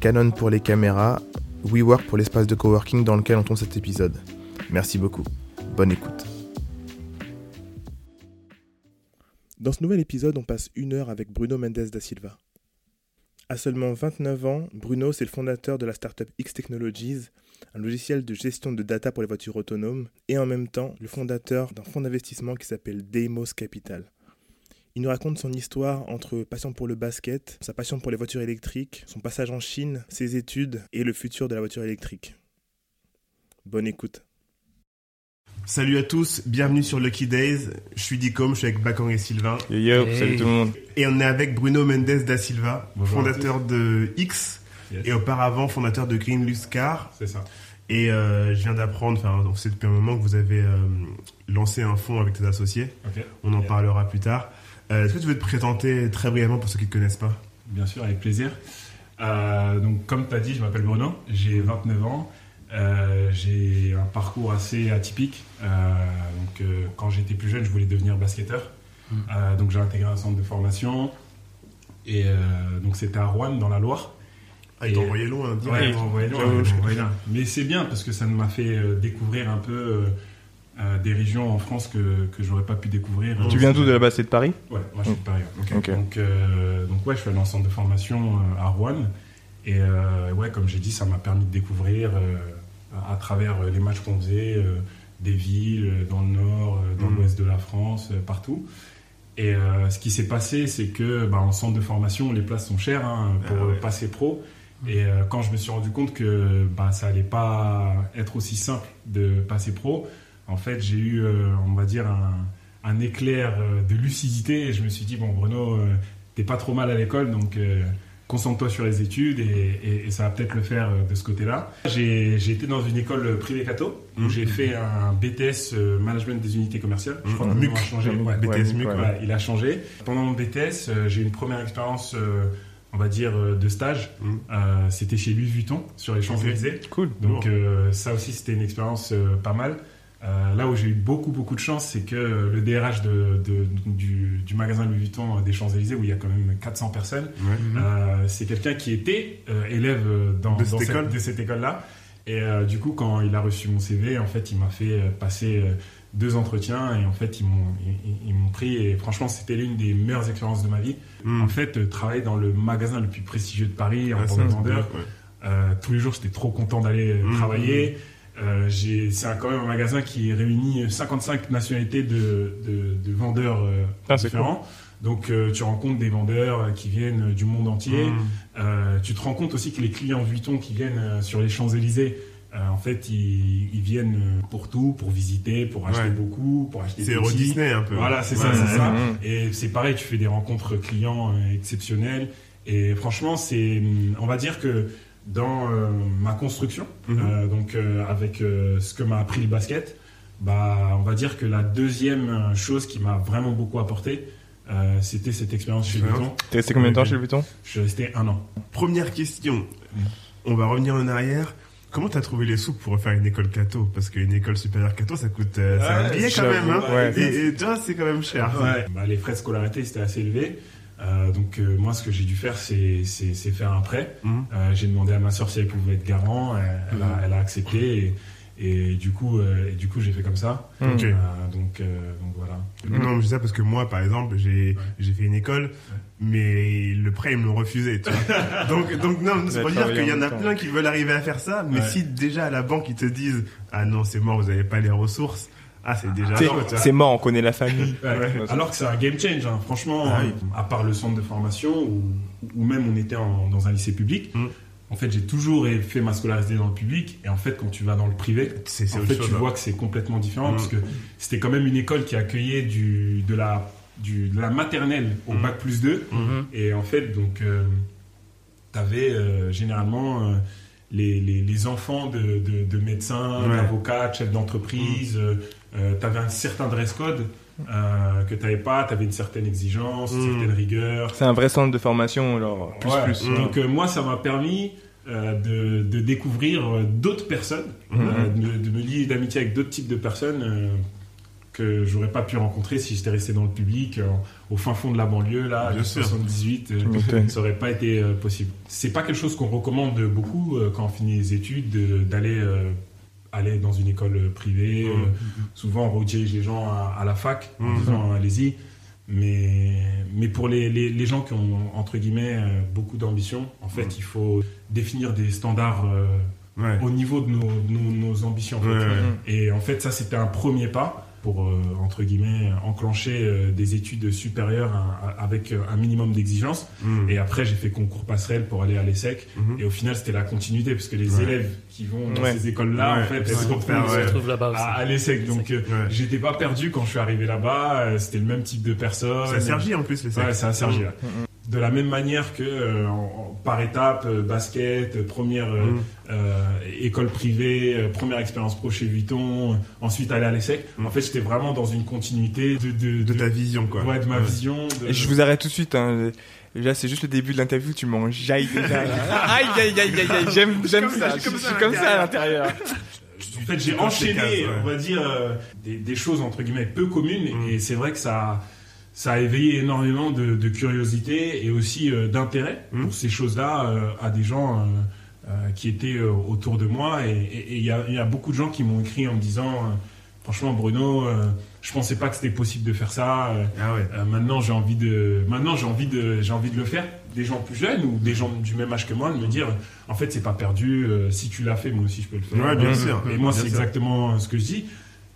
Canon pour les caméras, WeWork pour l'espace de coworking dans lequel on tourne cet épisode. Merci beaucoup. Bonne écoute. Dans ce nouvel épisode, on passe une heure avec Bruno Mendes da Silva. À seulement 29 ans, Bruno, c'est le fondateur de la startup X Technologies, un logiciel de gestion de data pour les voitures autonomes, et en même temps le fondateur d'un fonds d'investissement qui s'appelle Deimos Capital. Il nous raconte son histoire entre passion pour le basket, sa passion pour les voitures électriques, son passage en Chine, ses études et le futur de la voiture électrique. Bonne écoute. Salut à tous, bienvenue sur Lucky Days. Je suis Dicom, je suis avec Bakang et Sylvain. Yo yo, salut tout le monde. Et on est avec Bruno Mendes da Silva, fondateur de X et auparavant fondateur de Green Car. C'est ça. Et euh, je viens d'apprendre, enfin, c'est depuis un moment que vous avez euh, lancé un fonds avec tes associés. On en parlera plus tard. Euh, est-ce que tu veux te présenter très brièvement pour ceux qui ne te connaissent pas Bien sûr, avec plaisir. Euh, donc, comme tu as dit, je m'appelle Bruno, j'ai 29 ans. Euh, j'ai un parcours assez atypique. donc, quand j'étais plus jeune, je voulais devenir basketteur. Hmm. donc, j'ai intégré un centre de formation. Et donc, c'était à Rouen, dans la Loire. Ah, ils t'ont envoyé loin, Ouais, ils envoyé loin. Mais c'est bien parce que ça m'a fait découvrir un peu euh, des régions en France que, que j'aurais pas pu découvrir. Tu viens d'où de la base C'est de Paris? Ouais, moi je suis de Paris. Donc, euh, donc ouais, je suis allé en centre de formation euh, à Rouen. Et ouais, comme j'ai dit, ça m'a permis de découvrir à travers les matchs qu'on faisait des villes dans le nord, dans mm. l'ouest de la France, partout. Et ce qui s'est passé, c'est que bah, en centre de formation, les places sont chères hein, pour ah passer pro. Et quand je me suis rendu compte que bah, ça allait pas être aussi simple de passer pro, en fait, j'ai eu, euh, on va dire, un, éclair euh, de lucidité et je me suis dit, bon, Bruno, euh, t'es pas trop mal à l'école, donc concentre-toi sur les études et, ça va peut-être le faire de ce côté-là. J'ai été dans une école privée Cato où mmh. j'ai fait un BTS Management des unités commerciales. Je crois que MUC a changé. BTS MUC, il a changé. Pendant mon BTS, j'ai eu une première expérience on va dire, de stage. Mmh. c'était chez Louis Vuitton, sur les Champs-Élysées. Cool. Donc, ça aussi, c'était une expérience pas mal. Euh, là où j'ai eu beaucoup beaucoup de chance, c'est que le DRH de, du, magasin Louis Vuitton des Champs-Élysées, où il y a quand même 400 personnes, euh, c'est quelqu'un qui était euh, élève dans, de cette, école. de cette école-là. Et du coup, quand il a reçu mon CV, en fait, il m'a fait passer deux entretiens et en fait, ils m'ont ils, m'ont pris. Et franchement, c'était l'une des meilleures expériences de ma vie. Hmm. En fait, travailler dans le magasin le plus prestigieux de Paris en tant que vendeur. tous les jours, j'étais trop content d'aller hmm. travailler. Euh, c'est quand même un magasin qui réunit 55 nationalités de, vendeurs euh, ah, différents. Donc euh, tu rencontres des vendeurs qui viennent du monde entier. Hmm. tu te rends compte aussi que les clients Vuitton qui viennent sur les Champs-Élysées, en fait, ils, viennent pour tout, pour visiter, pour acheter beaucoup, pour acheter C'est Euro Disney un peu. Voilà, c'est ça, c'est ça. Et c'est pareil, tu fais des rencontres clients exceptionnelles. Et franchement, c'est, on va dire que dans euh, ma construction, mhm. euh, donc euh, avec ce que m'a appris le basket, bah, on va dire que la deuxième chose qui m'a vraiment beaucoup apporté, c'était cette expérience chez Vuitton. T'es resté combien de temps chez Vuitton? Je suis resté un an. Première question, on va revenir en arrière. Comment tu as trouvé les sous pour refaire une école Cato Parce qu'une école supérieure Cato, ça coûte un billet quand même. Hein et, toi, c'est quand même cher. Bah, les frais de scolarité, c'était assez élevé. Euh, donc euh, moi, ce que j'ai dû faire, c'est faire un prêt. Mhm. Euh, j'ai demandé à ma soeur si elle pouvait être garant. Elle, a, elle a, accepté. Et, du coup, et du coup, j'ai fait comme ça. donc, donc voilà. Non, je dis ça parce que moi, par exemple, j'ai j'ai fait une école, mais le prêt ils me l'ont refusé. Tu vois donc donc non, c'est pour dire qu'il y en a plein qui veulent arriver à faire ça, mais si déjà à la banque ils te disent ah non c'est mort, vous n'avez pas les ressources. Ah, c'est déjà C'est mort, on connaît la famille. Alors que c'est un game change, hein. franchement, ah à part le centre de formation, ou, ou même on était dans un lycée public, mm. en fait, j'ai toujours fait ma scolarité dans le public, et en fait, quand tu vas dans le privé, en fait, tu vois que c'est complètement différent, mm. parce que c'était quand même une école qui accueillait du, de, la, du, de la maternelle au mm. bac plus 2, mm-hmm. et en fait, donc, euh, tu avais euh, généralement. Euh, les, les, les enfants de, de, de médecins, Ouais. d'avocats, de chefs d'entreprise. Tu avais un certain dress code euh, que tu n'avais pas. Tu avais une certaine exigence, une Mm. certaine rigueur. C'est un vrai centre de formation, alors plus Ouais. plus. Mm. Donc euh, moi, ça m'a permis euh, de, de découvrir euh, d'autres personnes, euh, de, de me lier d'amitié avec d'autres types de personnes euh, que j'aurais pas pu rencontrer si j'étais resté dans le public, euh, au fin fond de la banlieue, là, sûr. 78. euh, Tu m'étonnes. ça aurait pas été euh, possible. C'est pas quelque chose qu'on recommande beaucoup euh, quand on finit les études de- d'aller euh, aller dans une école privée. Mhm. Euh, souvent, on redirige les gens à, à la fac en Mhm. disant allez-y. Mais, mais pour les, les, les gens qui ont, entre guillemets, euh, beaucoup d'ambition, en fait, Mhm. il faut définir des standards euh, Ouais. au niveau de nos, nos, nos ambitions. en fait. Ouais, ouais. Et en fait, ça, c'était un premier pas pour, euh, entre guillemets, enclencher euh, des études supérieures à- à- avec euh, un minimum d'exigence. Mm. Et après, j'ai fait concours passerelle pour aller à l'ESSEC. Mhm. Et au final, c'était la continuité, parce que les Ouais. élèves qui vont dans Ouais. ces écoles-là, Ouais. en fait, elles se retrouvent là-bas aussi. à, à l'ESSEC. Donc, euh, Ouais. j'étais pas perdu quand je suis arrivé là-bas. C'était le même type de personne. C'est à Sergi en plus, les Ouais, à Sergi. là. De la même manière que euh, en- par étape, euh, basket, euh, première euh, école privée, euh, première expérience pro chez Vuitton, euh, ensuite aller à l'ESSEC. Mhm. En fait, j'étais vraiment dans une continuité de, de, De ta vision, quoi. ouais, de ma vision. de- Et je vous arrête tout de suite. Hein. Là, c'est juste le début de l'interview. Tu m'en jailles déjà. aïe, aïe, aïe, aïe, aïe. J'aime, j'aime ça. ça, Je suis comme ça à l'intérieur. En fait, j'ai enchaîné, cases, ouais. on va dire, euh, des, des choses entre guillemets peu communes, Mm. et c'est vrai que ça, ça a éveillé énormément de, de curiosité et aussi euh, d'intérêt Mm. pour ces choses-là euh, à des gens euh, qui étaient autour de moi. Et il y, a- il y a beaucoup de gens qui m'ont écrit en me disant, franchement, Bruno, je pensais pas que c'était possible de faire ça. Ah ouais. maintenant, j'ai envie de, maintenant j'ai envie de, j'ai envie de le faire. Des gens plus jeunes ou des gens du même âge que moi, de me dire, en fait, c'est pas perdu. si tu l'as fait, moi aussi, je peux le faire. Ouais, bien sûr. Et moi, c'est exactement ce que je dis,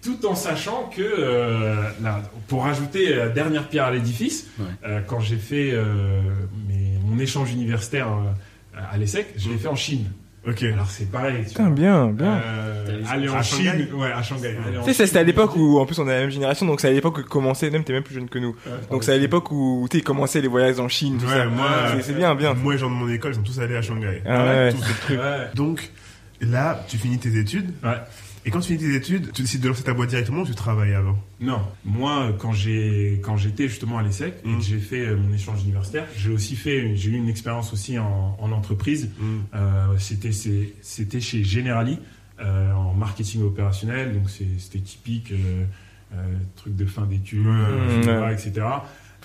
tout en sachant que, euh, là, pour rajouter la dernière pierre à l'édifice, Ouais. euh, quand j'ai fait euh, mes- mon échange universitaire euh, à l'ESSEC, je l'ai fait en Chine. Ok. Alors c'est pareil. tu Putain, vois. bien, bien. Euh, aller en à Chine, Shanghai ouais, à Shanghai. Tu sais, c'était à l'époque où, en plus, on est la même génération, donc c'est à l'époque où commençait, même t'es même plus jeune que nous. Donc c'est à l'époque où, tu sais, ils commençaient les voyages en Chine, tout Ouais, ça. moi, C'est- c'est bien, bien. Moi, les gens de mon école, ils sont tous allés à Shanghai. Ah ouais, tous. Ouais. Donc, là, tu finis tes études. Ouais. Et quand tu finis tes études, tu décides de lancer ta boîte directement ou tu travailles avant? Non, moi quand j'ai quand j'étais justement à l'ESSEC et Mm. que j'ai fait euh, mon échange universitaire, j'ai aussi fait j'ai eu une expérience aussi en, en entreprise. Euh, c'était c'est- c'était chez Generali euh, en marketing opérationnel, donc c'est- c'était typique euh, euh, truc de fin d'études, ouais, etc.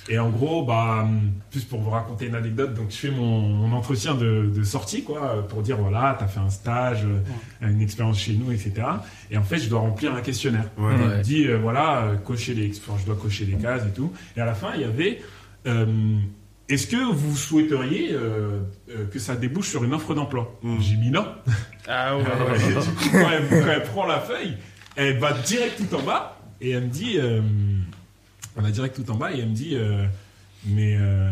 Et en gros, bah, plus pour vous raconter une anecdote, donc je fais mon, mon entretien de, de sortie, quoi, pour dire voilà, t'as fait un stage, une expérience chez nous, etc. Et en fait, je dois remplir un questionnaire. Ouais. Il me Ouais. dit euh, voilà, euh, cocher les, enfin, je dois cocher les cases et tout. Et à la fin, il y avait euh, est-ce que vous souhaiteriez euh, euh, que ça débouche sur une offre d'emploi? Mm. J'ai mis non. Ah Et du coup, quand elle, quand elle prend la feuille, elle va direct tout en bas et elle me dit, euh, on va direct tout en bas et elle me dit, euh, mais euh,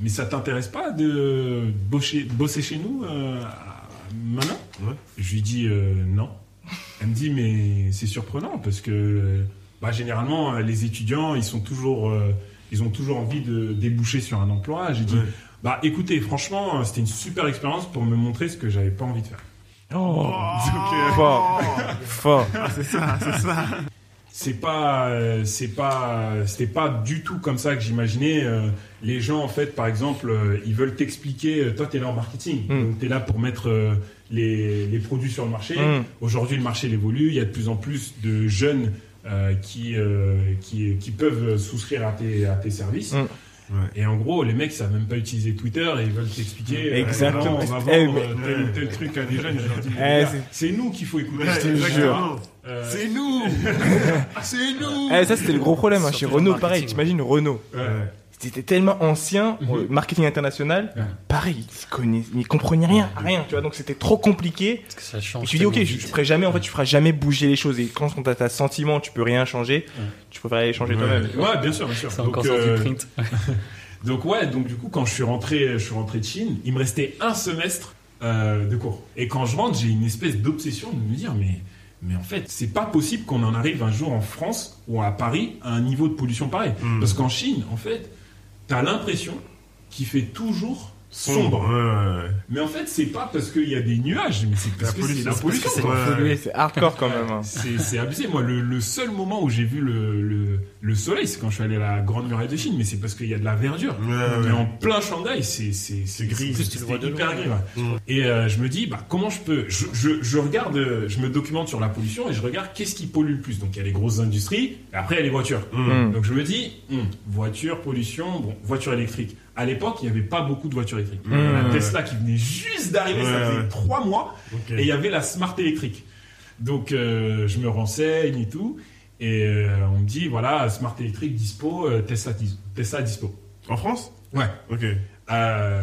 mais ça t'intéresse pas de bosser, bosser chez nous euh, maintenant Ouais. Je lui dis euh, non. Elle me dit mais c'est surprenant parce que bah, généralement les étudiants ils sont toujours euh, ils ont toujours envie de déboucher sur un emploi. J'ai dit Ouais. bah écoutez franchement c'était une super expérience pour me montrer ce que j'avais pas envie de faire. Oh, Donc, euh, fort, fort. C'est ça, c'est ça. C'est pas euh, c'est pas c'était pas du tout comme ça que j'imaginais euh, les gens en fait par exemple euh, ils veulent t'expliquer toi t'es là en marketing Mm. donc t'es là pour mettre les, les produits sur le marché Mm. aujourd'hui le marché évolue il y a de plus en plus de jeunes qui, qui qui peuvent souscrire à tes à tes services Mm. Ouais. et en gros les mecs savent même pas utiliser Twitter et ils veulent t'expliquer euh, Exactement. non, on va Eh, vendre mais- tel ou tel truc à des jeunes Eh, c'est- nous qu'il faut écouter Ouais, je te exactement. jure. Euh, C'est nous C'est nous Eh, ça, c'était le gros problème hein, chez Renault. Pareil, t'imagines Renault. ouais. C'était tellement ancien, euh, marketing international. Ouais. Pareil, ils, connaissaient, ils comprenaient rien, rien, tu vois. Donc c'était trop compliqué. Parce que ça change. Et tu dis, ok, je, je ferai jamais, en fait, tu feras jamais bouger les choses. Et quand t'as ta sentiment, tu peux rien changer, Ouais. tu préfères aller changer Ouais. toi-même. Ouais, bien sûr, bien sûr. C'est Donc, encore euh, du print. donc ouais, donc du coup, quand je suis rentré, je suis rentré de Chine, il me restait un semestre euh, de cours. Et quand je rentre, j'ai une espèce d'obsession de me dire, mais, mais en fait, c'est pas possible qu'on en arrive un jour en France ou à Paris à un niveau de pollution pareil. Mm. Parce qu'en Chine, en fait, t'as l'impression qu'il fait toujours sombre. Ouais, ouais, ouais. Mais en fait, c'est pas parce qu'il y a des nuages, mais c'est parce La que c'est la pollution, c'est. Pollué, hardcore quand même. hein. C'est abusé. Moi, le, le seul moment où j'ai vu le, le, le soleil, c'est quand je suis allé à la Grande Muraille de Chine, mais c'est parce qu'il y a de la verdure. Ouais, ouais. Mais en plein Shanghai, c'est gris. c'est- hyper gris. ouais. Mm. Et euh, je me dis, bah comment je peux je, je, je regarde, je me documente sur la pollution et je regarde qu'est-ce qui pollue le plus. Donc il y a les grosses industries, et après il y a les voitures. Mm. Donc je me dis, hum, voiture, pollution, bon, voiture électrique. À l'époque, il n'y avait pas beaucoup de voitures électriques. Mm. La Ouais. Tesla qui venait juste d'arriver, ça faisait trois mois. Et il y avait la Smart électrique. Donc euh, je me renseigne et tout. Et euh, on me dit, voilà, Smart électrique dispo, euh, Tesla, Tesla dispo. En France? Ouais. Ok.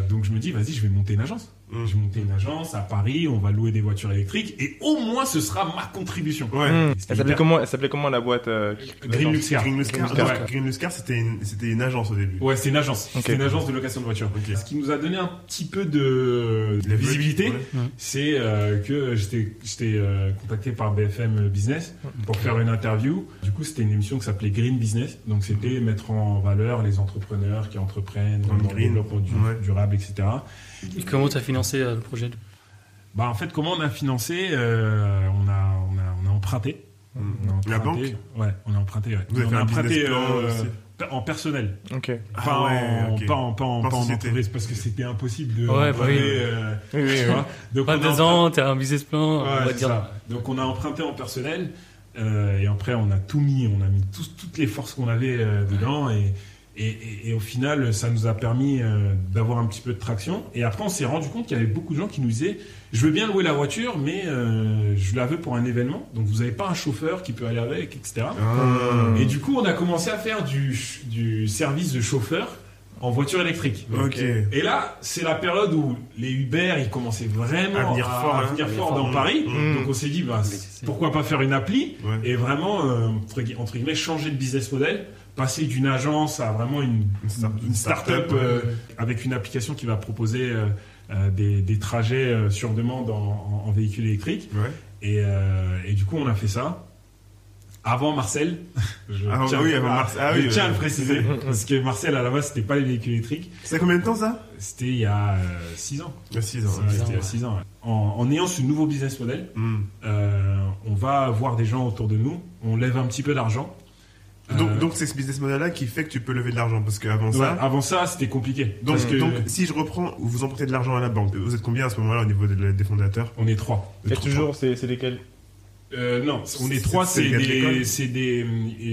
Donc je me dis, vas-y, je vais monter une agence. Mm. Je vais monter une agence à Paris, on va louer des voitures électriques et au moins ce sera ma contribution. Ouais. Mm. C'était Elle s'appelait comment, elle s'appelait comment la boîte euh, Green Luxcar. Green Luxcar, c'était une, c'était une agence au début. Ouais, c'est une agence. Ok. C'est une agence de location de voitures. Ce qui nous a donné un petit peu de, de La visibilité, Ouais. c'est euh, que j'étais j'étais euh, contacté par BFM Business pour faire une interview. Du coup, c'était une émission qui s'appelait Green Business. Donc, c'était mettre en valeur les entrepreneurs qui entreprennent dans, le développement du- Ouais. durable, etc. Et comment tu as financé euh, le projet? Bah, en fait, comment on a financé euh, on, a, on, a, on a emprunté. Mm. On a emprunté. La banque? Ouais, on a emprunté. ouais. Vous avez on a un emprunté business plan euh, en personnel. Ok. Pas, Ah ouais, en, ok. pas en, pas en, Pas en entreprise parce que c'était impossible de Ouais, bah oui. euh, Oui, oui, oui. Donc, Pas deux ans, t'as un business plan, Ouais, on va dire. ça. Donc on a emprunté en personnel euh, et après on a tout mis, on a mis tous- toutes les forces qu'on avait euh, dedans et, et, et- et au final ça nous a permis euh, d'avoir un petit peu de traction. Et après on s'est rendu compte qu'il y avait beaucoup de gens qui nous disaient je veux bien louer la voiture mais euh, je la veux pour un événement donc vous n'avez pas un chauffeur qui peut aller avec etc. Ah. Et du coup on a commencé à faire du, service de chauffeur en voiture électrique. Et là, c'est la période où les Uber, ils commençaient vraiment À venir fort, à hein. venir À venir fort fort. dans Paris. Mm. Donc on s'est dit, bah, pourquoi pas faire une appli Ouais. et vraiment, euh, entre guillemets, changer de business model, passer d'une agence à vraiment une, Une start- une start-up euh, avec une application qui va proposer euh, euh, des, des trajets sur demande en, véhicule électrique. Ouais. Et, et du coup, on a fait ça. Avant Marcel, je Ah, tiens, oui, avant à- Marcel. Ah je oui, tiens à ouais. le préciser, parce que Marcel, à la base, c'était pas les véhicules électriques, Ça combien de temps ça? C'était il y a 6 ans. Il y a 6 ans. Ouais, Six C'était ans, il y a ouais. 6 ans. ouais. En, en ayant ce nouveau business model, Mm. euh, on va voir des gens autour de nous, on lève un petit peu d'argent. Donc, Euh, donc c'est ce business model-là qui fait que tu peux lever de l'argent parce qu'avant ouais, ça. avant ça, c'était compliqué. Donc, parce que donc, si je reprends, vous empruntez de l'argent à la banque. Vous êtes combien à ce moment-là au niveau de- des fondateurs? On est trois. Et toujours, c'est lesquels? Euh, non, on est trois, c'est c'est des,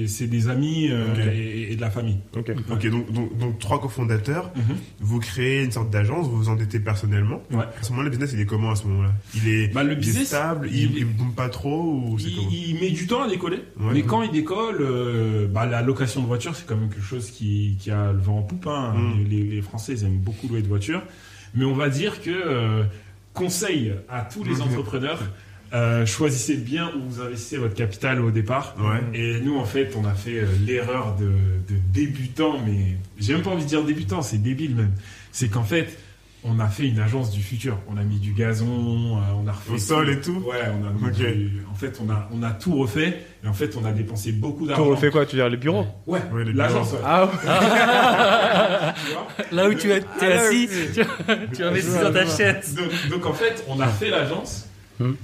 c'est amis euh, et, et de la famille. Ok. Donc, donc, donc trois cofondateurs, Mhm. vous créez une sorte d'agence, vous vous endettez personnellement. Ouais. À ce moment-là, le business, il est comment à ce moment-là? Il est, Bah, le business, stable, il- il boom pas trop ou Il, il met du temps à décoller, Ouais. mais quand il décolle, euh, bah, la location de voiture, c'est quand même quelque chose qui, qui a le vent en poupe. hein. Mm. Les, les Français, ils aiment beaucoup louer de voitures. Mais on va dire que euh, conseil à tous les Mhm. entrepreneurs, euh, choisissez bien où vous investissez votre capital au départ. Ouais. Et nous, en fait, on a fait euh, l'erreur de, de débutant, mais j'ai même pas envie de dire débutant, c'est débile même. C'est qu'en fait, on a fait une agence du futur. On a mis du gazon, euh, on a refait Au sol et tout Ouais, on a mis Ok. du- en fait, on a, on a tout refait. Et en fait, on a dépensé beaucoup Tu d'argent. refais quoi Tu veux dire les bureaux Ouais, l'agence. ouais. Ah Là où tu es, t'es Ah, assis, tu investis dans ta chaise. donc, donc, en fait, on a fait l'agence.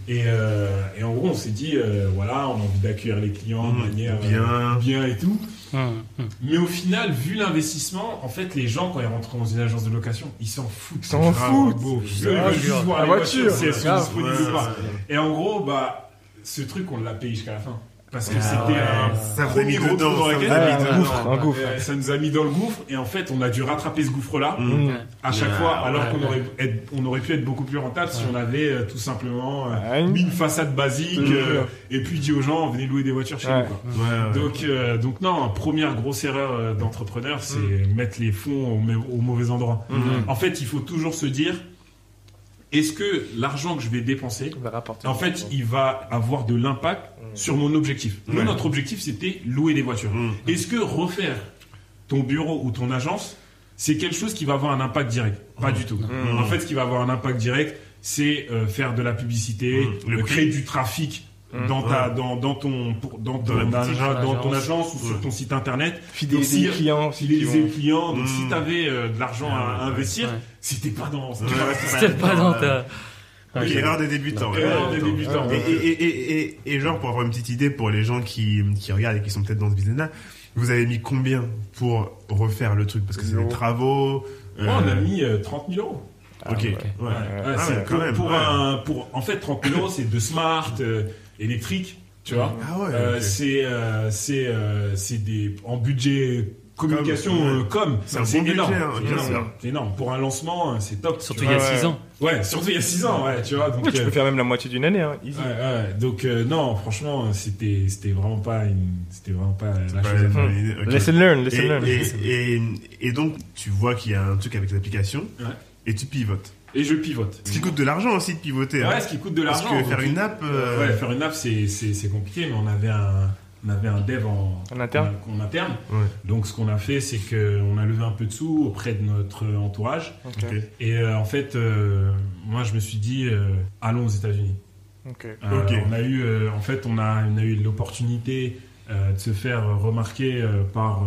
Et, euh, et en gros, on s'est dit, euh, voilà, on a envie d'accueillir les clients de Hmm, manière euh, bien. bien et tout. Hum, hum. Mais au final, vu l'investissement, en fait, les gens, quand ils rentrent dans une agence de location, ils s'en foutent. Ils s'en foutent. beau. Ils veulent juste voir La voiture, si elles sont grave. disponibles Ouais, ou pas. ouais. Et en gros, bah, ce truc, on l'a payé jusqu'à la fin. Parce que Ah c'était ouais. un Ça premier gros trou dans un gouffre, un gouffre. Euh, ça nous a mis dans le gouffre et en fait on a dû rattraper ce gouffre là Mm. À chaque fois alors ouais, qu'on ouais. aurait, être- on aurait pu être beaucoup plus rentable si on avait euh, tout simplement euh, Ouais. mis une façade basique Mhm. euh, et puis dit aux gens venez louer des voitures chez Ouais. nous quoi. Ouais, ouais. Donc, euh, donc non, première grosse erreur d'entrepreneur, c'est mettre les fonds au, mau- au mauvais endroit. En fait, il faut toujours se dire, est-ce que l'argent que je vais dépenser, On va rapporter. en fait, il va avoir de l'impact sur mon objectif Nous, Ouais. notre objectif, c'était louer des voitures. Mm. Est-ce que refaire ton bureau ou ton agence, c'est quelque chose qui va avoir un impact direct? Pas du tout. En fait, ce qui va avoir un impact direct, c'est euh, faire de la publicité, Mm. Le euh, prix. créer du trafic Mm. Dans ta dans, dans ton pour- dans, ton boutique, agent- dans ton l'agence. agence ou sur ton site internet Fidéliser les clients fidéliser les clients donc si t'avais euh, de l'argent à, à Ouais, investir ouais. si t'es pas dans C'était pas dans ta. Ok, Ok. erreur des débutants. Erreur des débutants. Et, et, et, et, et, et genre, pour avoir une petite idée pour les gens qui, qui regardent et qui sont peut-être dans ce business-là, vous avez mis combien pour refaire le truc? Parce que c'est des travaux. euh, Moi, on a mis euh, 30 000 euros Ok. Ouais. Ouais, Ah c'est ouais, pour, quand même, pour ouais. un pour en fait 30 000 euros c'est de smart euh, électrique tu vois Ah ouais. Euh, c'est euh, c'est euh, c'est des en budget communication Comme, euh, com C'est un bon budget, énorme hein, c'est énorme. énorme pour un lancement c'est top Surtout il y a Ouais, 6 ouais. ans. ouais surtout il y a 6 ans ouais tu vois donc Ouais, tu euh, peux faire même la moitié d'une année, hein, easy. ouais, ouais. donc euh, non franchement c'était c'était vraiment pas une c'était vraiment pas la chose. Lesson learn, lesson Et, learn. et, et, et donc, tu vois qu'il y a un truc avec l'application Ouais. et tu pivotes. Et je pivote Ce qui coûte de l'argent aussi de pivoter. hein. ouais ce qui coûte de Parce l'argent que faire une app. euh, Ouais, faire une app, c'est, compliqué, mais on avait un, on avait un dev en, En interne en, en interne. Ouais. Donc, ce qu'on a fait, c'est qu'on a levé un peu de sous auprès de notre entourage. Et euh, en fait, euh, moi, je me suis dit, euh, allons aux États-Unis. Ok. Euh, Ok. On a eu, euh, en fait, on a, on a eu l'opportunité euh, de se faire remarquer euh, par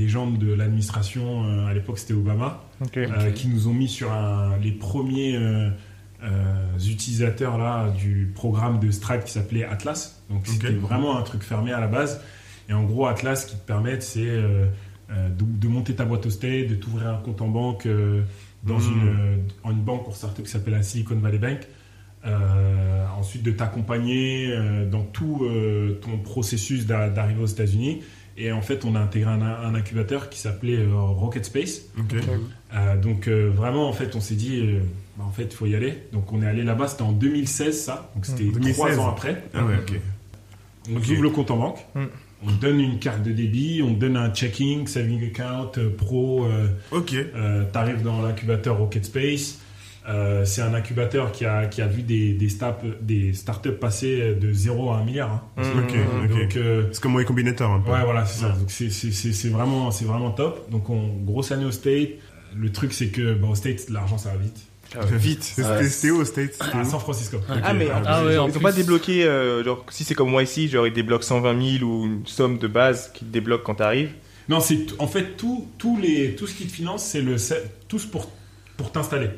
des gens de l'administration. euh, à l'époque, c'était Obama. Euh, qui nous ont mis sur un- les premiers euh, utilisateurs là, du programme de Stripe qui s'appelait Atlas. Donc c'était vraiment un truc fermé à la base. Et en gros, Atlas, ce qui te permet, c'est euh, de, de monter ta boîte au state, de t'ouvrir un compte en banque euh, dans Mhm. une, euh, en une banque pour startup qui s'appelle la Silicon Valley Bank. Ensuite, de t'accompagner dans tout ton processus d'a- d'arrivée aux États-Unis. Et en fait, on a intégré un, un incubateur qui s'appelait euh, Rocket Space. Euh, donc euh, vraiment en fait on s'est dit euh, bah, en fait il faut y aller donc on est allé là-bas c'était en 2016 ça donc c'était. 2016. trois ans après Ah ouais, ok. on ouvre le compte en banque Mm. on donne une carte de débit on donne un checking saving account pro Ok. t'arrives dans l'incubateur Rocket Space Euh, c'est un incubateur qui a, qui a vu des, des, start, des startups passer de 0 à 1 milliard hein. Ok, ok. donc euh, C'est comme Y Combinator un peu. Ouais, voilà, c'est ça. Donc c'est- c'est c'est- c'est vraiment, c'est vraiment top. Donc on grosse année au State. Le truc c'est que bah, au State l'argent ça va vite. Vite. C'était où C'était À San Francisco. Ah, mais en Ah plus, ouais, ils en ont plus. pas débloqué, euh, genre, si c'est comme YC, genre, ils débloquent 120 000 ou une somme de base qui te débloque quand t'arrives. Non, c'est t- en fait tout, tous les, tout ce qui te finance, c'est le c'est- tous pour pour t'installer.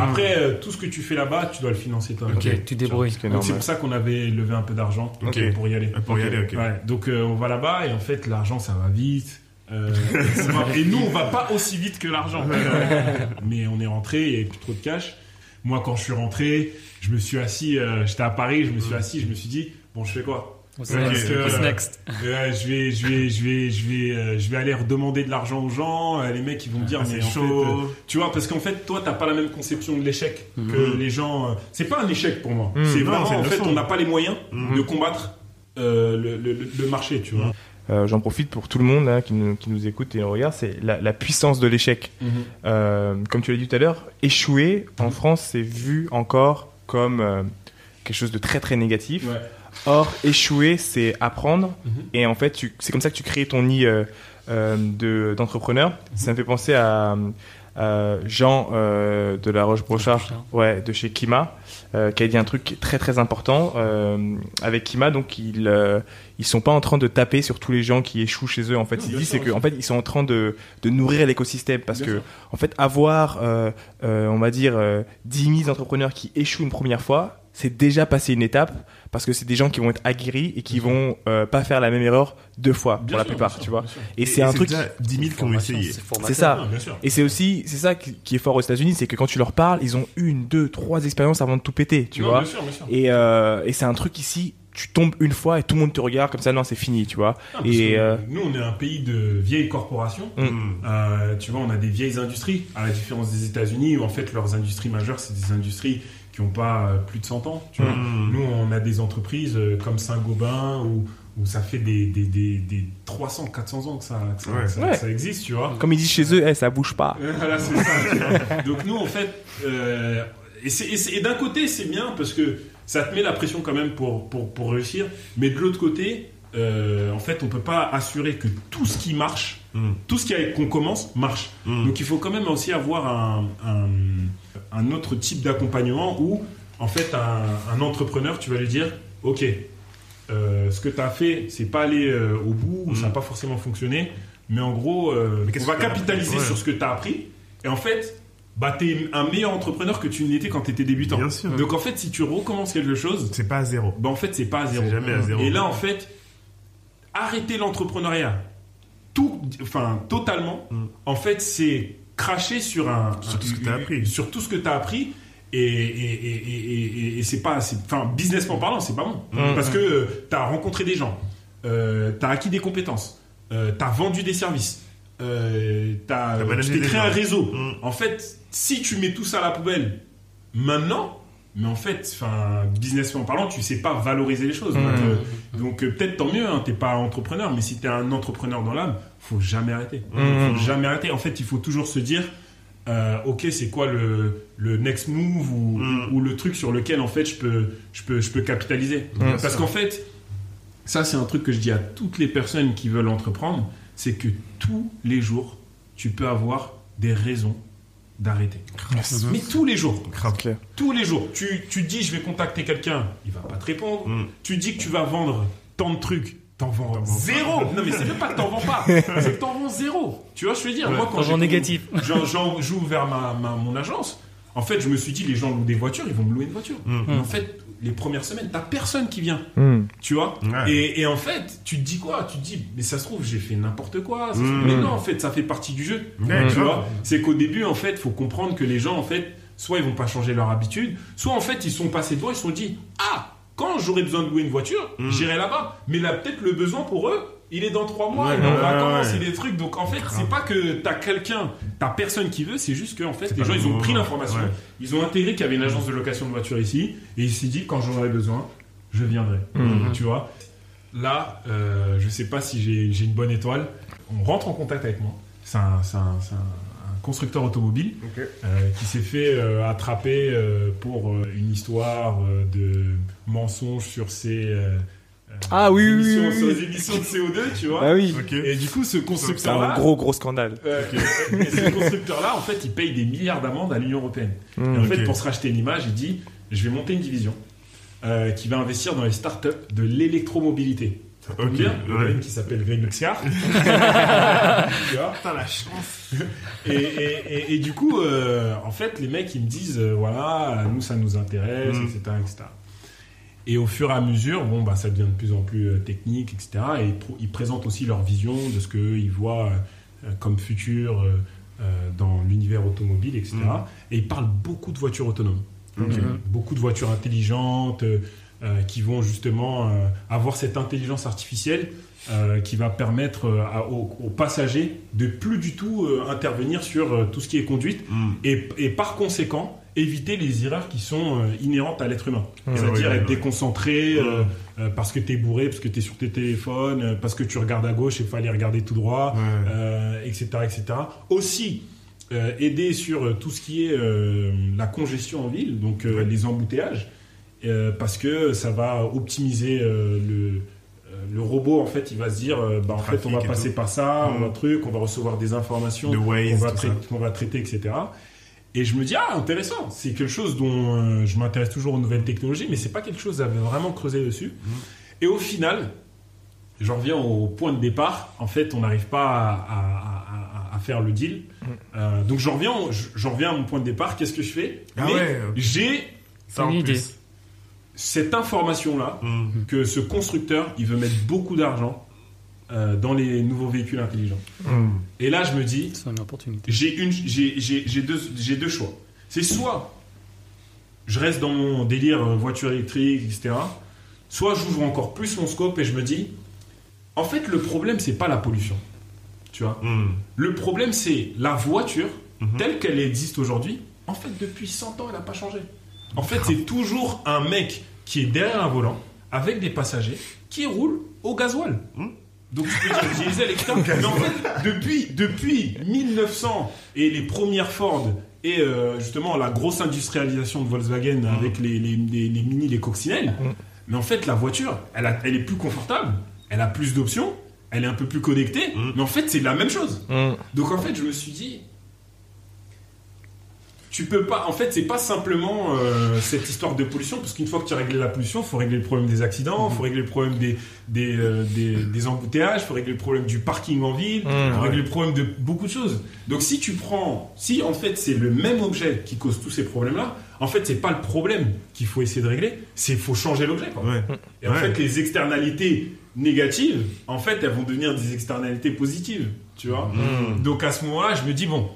Après euh, tout ce que tu fais là-bas, tu dois le financer toi. Ok, tu débrouilles. C'est Donc énorme. c'est pour ça qu'on avait levé un peu d'argent Ok. pour y aller. Pour y aller. Ouais, donc euh, on va là-bas et en fait l'argent ça va vite. Euh, et nous on va pas aussi vite que l'argent. Mais on est rentré, il n'y avait plus trop de cash. Moi quand je suis rentré, je me suis assis, euh, j'étais à Paris, je me suis assis, je me suis dit bon je fais quoi? What's Ok, next? ok. What's next? Euh, je vais, je vais, je vais, je vais, euh, je vais aller redemander de l'argent aux gens. euh, les mecs ils vont me dire Ah, mais c'est en fait, chaud. euh, tu vois parce qu'en fait toi t'as pas la même conception de l'échec que Mhm. les gens. euh, c'est pas un échec pour moi. Mhm. C'est vraiment en fait leçon. on n'a pas les moyens Mhm. de combattre euh, le, le- le marché, tu vois. Euh, J'en profite pour tout le monde hein, qui, nous, qui nous écoute et nous regarde, c'est la, la puissance de l'échec. Euh, comme tu l'as dit tout à l'heure, échouer en France, c'est vu encore comme euh, quelque chose de très très négatif. Ouais. Or, échouer, c'est apprendre. Mhm. Et en fait, tu- c'est comme ça que tu crées ton nid euh, euh, de- d'entrepreneur. Ça me fait penser à, à Jean euh, de la Roche-Brochard, Brochard. ouais, de chez Kima, euh, qui a dit un truc très très important euh, avec Kima. Donc, ils euh, ils sont pas en train de taper sur tous les gens qui échouent chez eux. En fait, Non, ils disent c'est bien qu'en fait, ils sont en train de, de nourrir l'écosystème parce Bien que sûr. en fait, avoir, euh, euh, on va dire, euh, 10 000 entrepreneurs qui échouent une première fois, c'est déjà passer une étape parce que c'est des gens qui vont être aguerris et qui sûr. vont euh, pas faire la même erreur deux fois Bien pour la plupart, sûr, tu vois. Et c'est un truc. déjà 10 000 qui ont essayé. c'est ça. Bien. Et c'est aussi, c'est ça qui est fort aux États-Unis, c'est que quand tu leur parles, ils ont une, deux, trois expériences avant de tout péter, tu Non, vois. Bien sûr, bien sûr. Et, euh, et c'est un truc ici, tu tombes une fois et tout le monde te regarde comme ça, non, c'est fini, tu vois. Ah, et, euh, Nous, on est un pays de vieilles corporations. Mm. Mm. Euh, tu vois, on a des vieilles industries, à la différence des États-Unis, où en fait leurs industries majeures, c'est des industries qui n'ont pas euh, plus de 100 ans. Tu vois. Mm. Nous, on a des entreprises euh, comme Saint-Gobain où, où ça fait des, des, des, des 300, 400 ans que ça, que ça, Ouais. que ça- Ouais. que ça existe, tu vois. comme ils disent chez eux, eh, ça bouge pas. Voilà, c'est ça. tu vois. Donc nous, en fait, euh, et, d'un côté, c'est bien parce que ça te met la pression quand même pour, pour, pour réussir, mais de l'autre côté, euh, en fait, on peut pas assurer que tout ce qui marche, Mm. tout ce qu'on commence, marche. Mm. Donc il faut quand même aussi avoir un, un, un autre type d'accompagnement où, en fait, un, un entrepreneur, tu vas lui dire, ok, euh, ce que tu as fait, c'est pas aller euh, au bout, ou ça n'a Mm. pas forcément fonctionné, mais en gros, euh, Mais on va capitaliser Ouais. sur ce que tu as appris. Et en fait, bah, tu es un meilleur entrepreneur que tu n'étais quand tu étais débutant. Bien sûr. Donc en fait, si tu recommences quelque chose, C'est pas à zéro. bah, en fait, c'est pas à zéro. Jamais à zéro. Et là, en fait, arrêter l'entrepreneuriat, tout, enfin, totalement, Mm. en fait, c'est cracher sur un, Sur tout ce que t'as appris. sur tout ce que appris. Et, et, et, et, c'est pas, enfin, businessment parlant, c'est pas bon. Mm. Parce que tu as rencontré des gens, euh, tu as acquis des compétences, euh, tu as vendu des services, euh, euh, tu des créé gens. un réseau. Mm. En fait, si tu mets tout ça à la poubelle maintenant, mais en fait, enfin, businessment parlant, tu sais pas valoriser les choses. Donc, Mm. euh, donc, euh, peut-être tant mieux, hein, t'es pas entrepreneur, mais si t'es un entrepreneur dans l'âme, faut jamais arrêter. Mm. Faut jamais arrêter. En fait, il faut toujours se dire, euh, ok, c'est quoi le, le next move ou, Mm. ou le truc sur lequel en fait je peux, je peux, je peux capitaliser. Bien Parce qu'en fait, ça c'est un truc que je dis à toutes les personnes qui veulent entreprendre, c'est que tous les jours, tu peux avoir des raisons d'arrêter. Mais tous les jours. Tous les jours. Tu, tu dis je vais contacter quelqu'un, il va pas te répondre. Mm. Tu dis que tu vas vendre tant de trucs, t'en vends zéro. pas. Non mais c'est même pas que t'en vends pas, c'est que t'en vends zéro. Tu vois, je veux dire, Ouais. moi quand vends négatif. j'en- j'en- j'ouvre vers ma, ma- mon agence, en fait je me suis dit les gens louent des voitures, ils vont me louer une voiture. Mm. Mais en fait, les premières semaines, t'as personne qui vient. Hmm. Tu vois Ouais. et, et en fait, tu te dis quoi Tu te dis, mais ça se trouve, j'ai fait n'importe quoi. ça se trouve- Mm. Mais non, en fait, ça fait partie du jeu. Tu vois C'est qu'au début, en fait, faut comprendre que les gens, en fait, soit ils vont pas changer leur habitude, soit en fait, ils sont passés devant, ils se sont dit, ah, quand j'aurai besoin de louer une voiture, Mm. j'irai là-bas. Mais là, peut-être le besoin pour eux, il est dans trois mois, Ouais, il est en vacances, il est des trucs. Donc en fait, c'est pas que t'as quelqu'un, t'as personne qui veut, c'est juste que en fait, les gens, ils ont pris l'information, Ouais. ils ont intégré qu'il y avait une agence de location de voitures ici, et ils se sont dit, quand j'en aurai besoin, je viendrai. Mhm. Tu vois Là, euh, je sais pas si j'ai une bonne étoile. On rentre en contact avec moi. C'est un constructeur automobile euh, qui s'est fait euh, attraper euh, pour euh, une histoire euh, de mensonge sur ses Ah oui, oui, émissions, oui, sur oui. les émissions de CO2, tu vois. Ah oui. Et du coup, ce C'est un constructeur-là, gros, gros scandale. euh, et ce constructeur-là, en fait, il paye des milliards d'amendes à l'Union européenne. Et en Hmm. fait, pour se racheter une image, il dit je vais monter une division euh, qui va investir dans les startups de l'électromobilité. Ok, bien, le ouais. mec qui s'appelle Venuxiar. tu vois Putain, la chance. et, et, et, et du coup, euh, en fait, les mecs, ils me disent euh, voilà, nous, ça nous intéresse, Mm. etc., etc. Et au fur et à mesure, bon, bah, ça devient de plus en plus euh, technique, etc. Et ils, présentent aussi leur vision de ce qu'ils voient euh, comme futur euh, euh, dans l'univers automobile, etc. Mm. Et ils parlent beaucoup de voitures autonomes. Beaucoup de voitures intelligentes qui vont justement euh, avoir cette intelligence artificielle euh, qui va permettre euh, à- aux, aux passagers de plus du tout euh, intervenir sur euh, tout ce qui est conduite Mm. et, et par conséquent éviter les erreurs qui sont euh, inhérentes à l'être humain. C'est-à-dire être déconcentré euh, euh, parce que tu es bourré, parce que tu es sur tes téléphones, euh, parce que tu regardes à gauche et il fallait regarder tout droit euh, etc., etc. Aussi, euh, aider sur euh, tout ce qui est euh, la congestion en ville, donc euh, les embouteillages, euh, parce que ça va optimiser euh, le, euh, le robot. En fait, il va se dire, euh, bah, en fait, on va passer tout. par ça, on Mm. va truc, on va recevoir des informations, De on va, traiter, etc. Et je me dis, ah, intéressant, c'est quelque chose dont euh, je m'intéresse toujours aux nouvelles technologies, mais c'est pas quelque chose à vraiment creuser dessus. Mm. Et au final, j'en reviens au point de départ. En fait, on n'arrive pas à, à- à- à faire le deal. Euh, donc j'en reviens, j'en reviens à mon point de départ. Qu'est-ce que je fais? Ah Mais ouais. J'ai Ça Une en idée. plus. Cette information-là Mm. que ce constructeur, il veut mettre beaucoup d'argent euh, dans les nouveaux véhicules intelligents. Mm. Et là, je me dis, C'est une opportunité. j'ai une, j'ai, j'ai, j'ai deux, j'ai deux choix. C'est soit je reste dans mon délire euh, voiture électrique, etc. Soit j'ouvre encore plus mon scope et je me dis, en fait, le problème c'est pas la pollution, tu vois. Mm. Le problème c'est la voiture Mhm. telle qu'elle existe aujourd'hui. En fait, depuis 100 ans, elle n'a pas changé. En fait, c'est toujours un mec qui est derrière un volant avec des passagers qui roulent au gasoil. Mhm. Donc je diesel, etc. Mais en fait, depuis, depuis 1900 et les premières Ford et euh, justement la grosse industrialisation de Volkswagen avec les, les, les- les mini, les coccinelles, Mhm. mais en fait la voiture, elle, a- elle est plus confortable, elle a plus d'options, elle est un peu plus connectée, mais en fait c'est la même chose. Hmm. Donc en fait je me suis dit, tu peux pas. En fait, c'est pas simplement euh, cette histoire de pollution, parce qu'une fois que tu as réglé la pollution, faut régler le problème des accidents, faut régler le problème des des, euh, des, des embouteillages, faut régler le problème du parking en ville, Mmh, faut ouais. régler le problème de beaucoup de choses. Donc si tu prends, si en fait c'est le même objet qui cause tous ces problèmes-là, en fait c'est pas le problème qu'il faut essayer de régler, c'est faut changer l'objet. Ouais. Et en Ouais. fait, les externalités négatives, en fait, elles vont devenir des externalités positives, tu vois. Mm. Donc à ce moment-là, je me dis bon,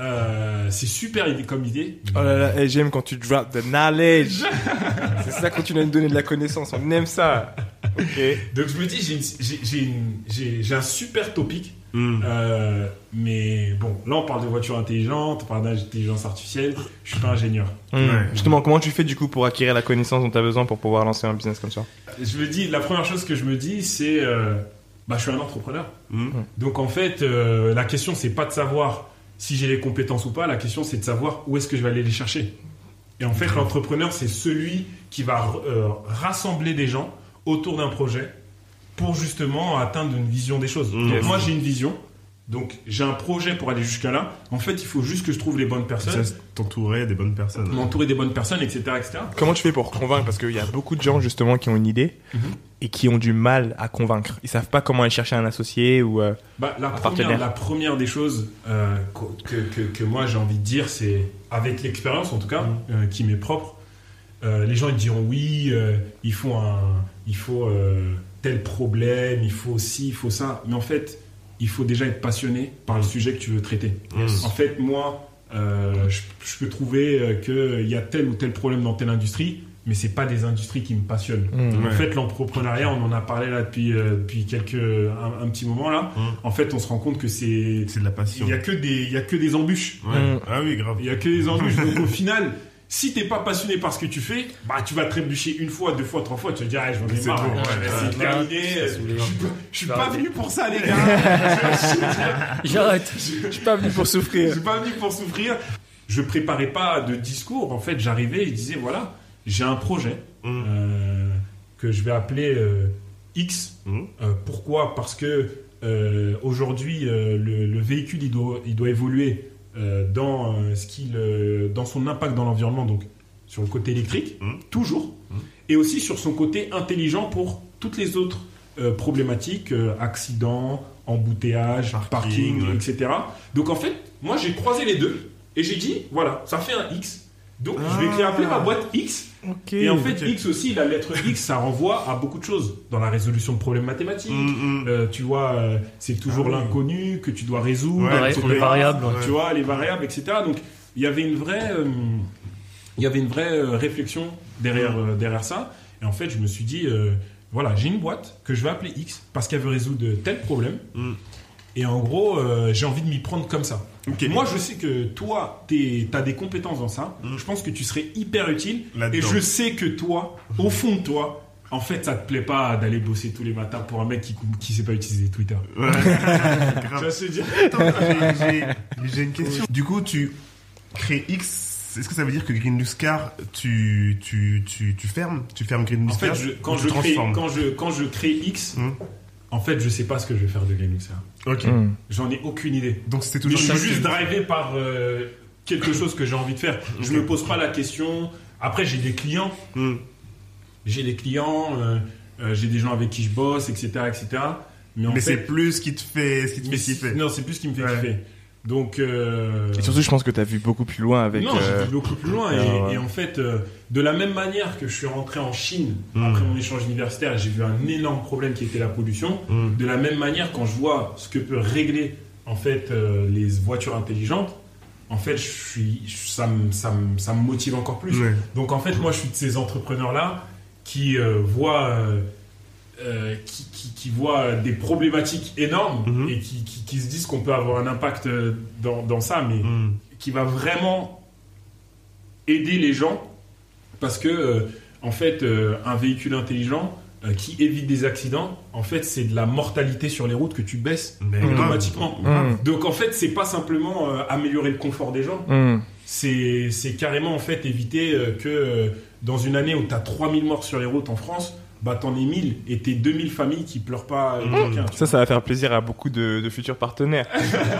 euh, c'est super idée comme idée. Oh là là, et j'aime quand tu drop the knowledge. c'est ça quand tu viens de donner de la connaissance. On aime ça. Donc je me dis j'ai un super topic. Mm. euh, mais bon, là on parle de voitures intelligentes, on parle d'intelligence artificielle. Je suis pas ingénieur. Hmm. Ouais. Justement, comment tu fais du coup pour acquérir la connaissance dont tu as besoin pour pouvoir lancer un business comme ça? Je me dis, la première chose que je me dis, c'est, euh, bah, je suis un entrepreneur. Mm. Donc en fait, euh, la question c'est pas de savoir si j'ai les compétences ou pas. La question c'est de savoir où est-ce que je vais aller les chercher. Et en fait, l'entrepreneur c'est celui qui va euh, rassembler des gens autour d'un projet pour justement atteindre une vision des choses. Mmh. Donc moi j'ai une vision. Donc j'ai un projet pour aller jusqu'à là. En fait, il faut juste que je trouve les bonnes personnes, Ça, t'entourer des bonnes personnes. m'entourer des bonnes personnes, etc., etc. Comment tu fais pour convaincre? Parce qu'il y a beaucoup de gens justement qui ont une idée Mhm. et qui ont du mal à convaincre. Ils savent pas comment aller chercher un associé ou. euh, Bah, la, Un première, partenaire. la première des choses euh, que, que, que moi j'ai envie de dire, c'est avec l'expérience en tout cas, euh, qui m'est propre, euh, les gens ils diront oui, euh, il faut, un, il faut euh, tel problème, il faut ci, il faut ça. Mais en fait, il faut déjà être passionné par le sujet que tu veux traiter. En fait, moi, euh, je, je peux trouver euh, qu'il y a tel ou tel problème dans telle industrie, mais c'est pas des industries qui me passionnent. hmm. En fait, l'entrepreneuriat, on en a parlé là depuis, euh, depuis quelques, un, un petit moment là. Mm. En fait, on se rend compte que c'est, C'est de la passion. il y a que des, il y a que des embûches. Ouais. Mm. Ah oui, grave. Il y a que des embûches. Donc au final, si t'es pas passionné par ce que tu fais, bah tu vas trébucher une fois, deux fois, trois fois. Tu vas te dire, ah, j'en ai C'est marre. bon, ouais, ouais, c'est terminé. Je suis pas- Je Je venu pour ça, les gars. J'arrête. Je suis pas venu pour Je souffrir. suis pas venu pour souffrir. Je préparais pas de discours. En fait, j'arrivais et je disais, voilà, j'ai un projet Mm. euh, que je vais appeler euh, X. Mm. Euh, pourquoi? Parce que euh, aujourd'hui, euh, le, le véhicule, il doit, il doit évoluer euh, dans, euh, ce qu'il, euh, dans son impact dans l'environnement, donc sur le côté électrique, Mm. toujours, Mm. et aussi sur son côté intelligent pour toutes les autres euh, problématiques, euh, accidents, embouteillage, Parking, parking, ouais. etc. Donc en fait, moi j'ai croisé les deux et j'ai dit, voilà, ça fait un X. Donc je vais créer appeler ma boîte X. Et en fait. X aussi, la lettre X, ça renvoie à beaucoup de choses. Dans la résolution de problèmes mathématiques, Mm, mm. euh, tu vois, euh, c'est toujours Ah oui. l'inconnu que tu dois résoudre, Ouais, les variables. ouais. Tu vois, les variables, etc. Donc, il y avait une vraie, euh, il y avait une vraie euh, réflexion derrière, euh, derrière ça. Et en fait, je me suis dit, euh, voilà, j'ai une boîte que je vais appeler X parce qu'elle veut résoudre tel problème. Mm. Et en gros, euh, j'ai envie de m'y prendre comme ça. Moi, je sais que toi, tu as des compétences dans ça. Mm. Je pense que tu serais hyper utile. Et je sais que toi, au fond de toi, en fait, ça te plaît pas d'aller bosser tous les matins pour un mec qui qui sait pas utiliser Twitter. Ouais. Tu vas se dire? Attends, j'ai- une question. Du coup, tu crées X. Est-ce que ça veut dire que Green Luscar, tu, tu, tu, tu fermes? Tu fermes Green En Luscar fait, je- quand, je crée, quand, je, quand je crée X, Hmm. En fait, je sais pas ce que je vais faire de Linux. hein. Ok. Hmm. J'en ai aucune idée. Donc c'était Mais toujours je ça suis juste drivé par euh, quelque chose que j'ai envie de faire. Je me pose pas la question. Après, j'ai des clients. Hmm. J'ai des clients. euh, euh, j'ai des gens avec qui je bosse, etc., etc. Mais en Mais c'est plus ce qui te fait, ce qui te mais fait kiffer. non, c'est plus ce qui me fait Ouais. kiffer. Donc. euh, Et surtout, je pense que tu as vu beaucoup plus loin avec. non, euh, j'ai vu beaucoup plus loin. Et, ah ouais. et en fait, euh, de la même manière que je suis rentré en Chine Mm. après mon échange universitaire, et j'ai vu un énorme problème qui était la pollution. Hmm. De la même manière, quand je vois ce que peut régler en fait euh, les voitures intelligentes, en fait, je suis, je- ça, me, ça, me, ça me motive encore plus. Ouais. Donc en fait, moi, je suis de ces entrepreneurs là qui euh, voient euh, euh, qui, qui, qui voient des problématiques énormes Mhm. et qui, qui, qui se disent qu'on peut avoir un impact euh, dans, dans ça, mais Hmm. qui va vraiment aider les gens parce que euh, en fait euh, un véhicule intelligent euh, qui évite des accidents en fait c'est de la mortalité sur les routes que tu baisses Mais automatiquement Mm. donc en fait c'est pas simplement euh, améliorer le confort des gens c'est c'est carrément en fait éviter euh, que euh, dans une année où tu as 3000 morts sur les routes en France bah t'en es 1000 et t'es 2000 familles qui pleurent pas euh, Mmh. quelqu'un. Ça, ça va faire plaisir à beaucoup de, de futurs partenaires.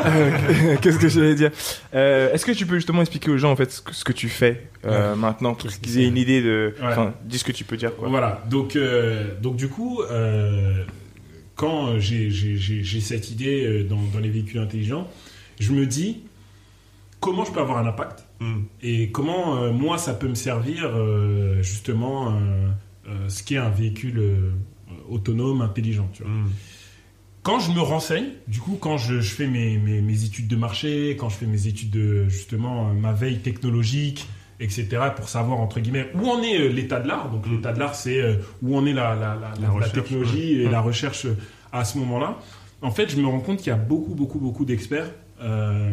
Euh, Qu'est-ce que j'allais dire? Euh, Est-ce que tu peux justement expliquer aux gens en fait ce que, ce que tu fais euh, maintenant pour qu'ils aient une idée de. Ouais. Enfin, dis ce que tu peux dire. Quoi. Voilà, donc, euh, donc du coup, euh, quand j'ai j'ai- j'ai- j'ai cette idée dans, dans les véhicules intelligents, je me dis comment je peux avoir un impact? Mm. et comment euh, moi ça peut me servir euh, justement euh, ce qu'est un véhicule euh, autonome, intelligent. Tu vois. Mm. Quand je me renseigne, du coup, quand je, je fais mes, mes, mes études de marché, quand je fais mes études de justement euh, ma veille technologique, etc., pour savoir entre guillemets où en est l'état de l'art. Donc Mm. l'état de l'art, c'est où en est la, la, la, recherche, technologie et la recherche euh, à ce moment-là. En fait, je me rends compte qu'il y a beaucoup, beaucoup, beaucoup d'experts euh,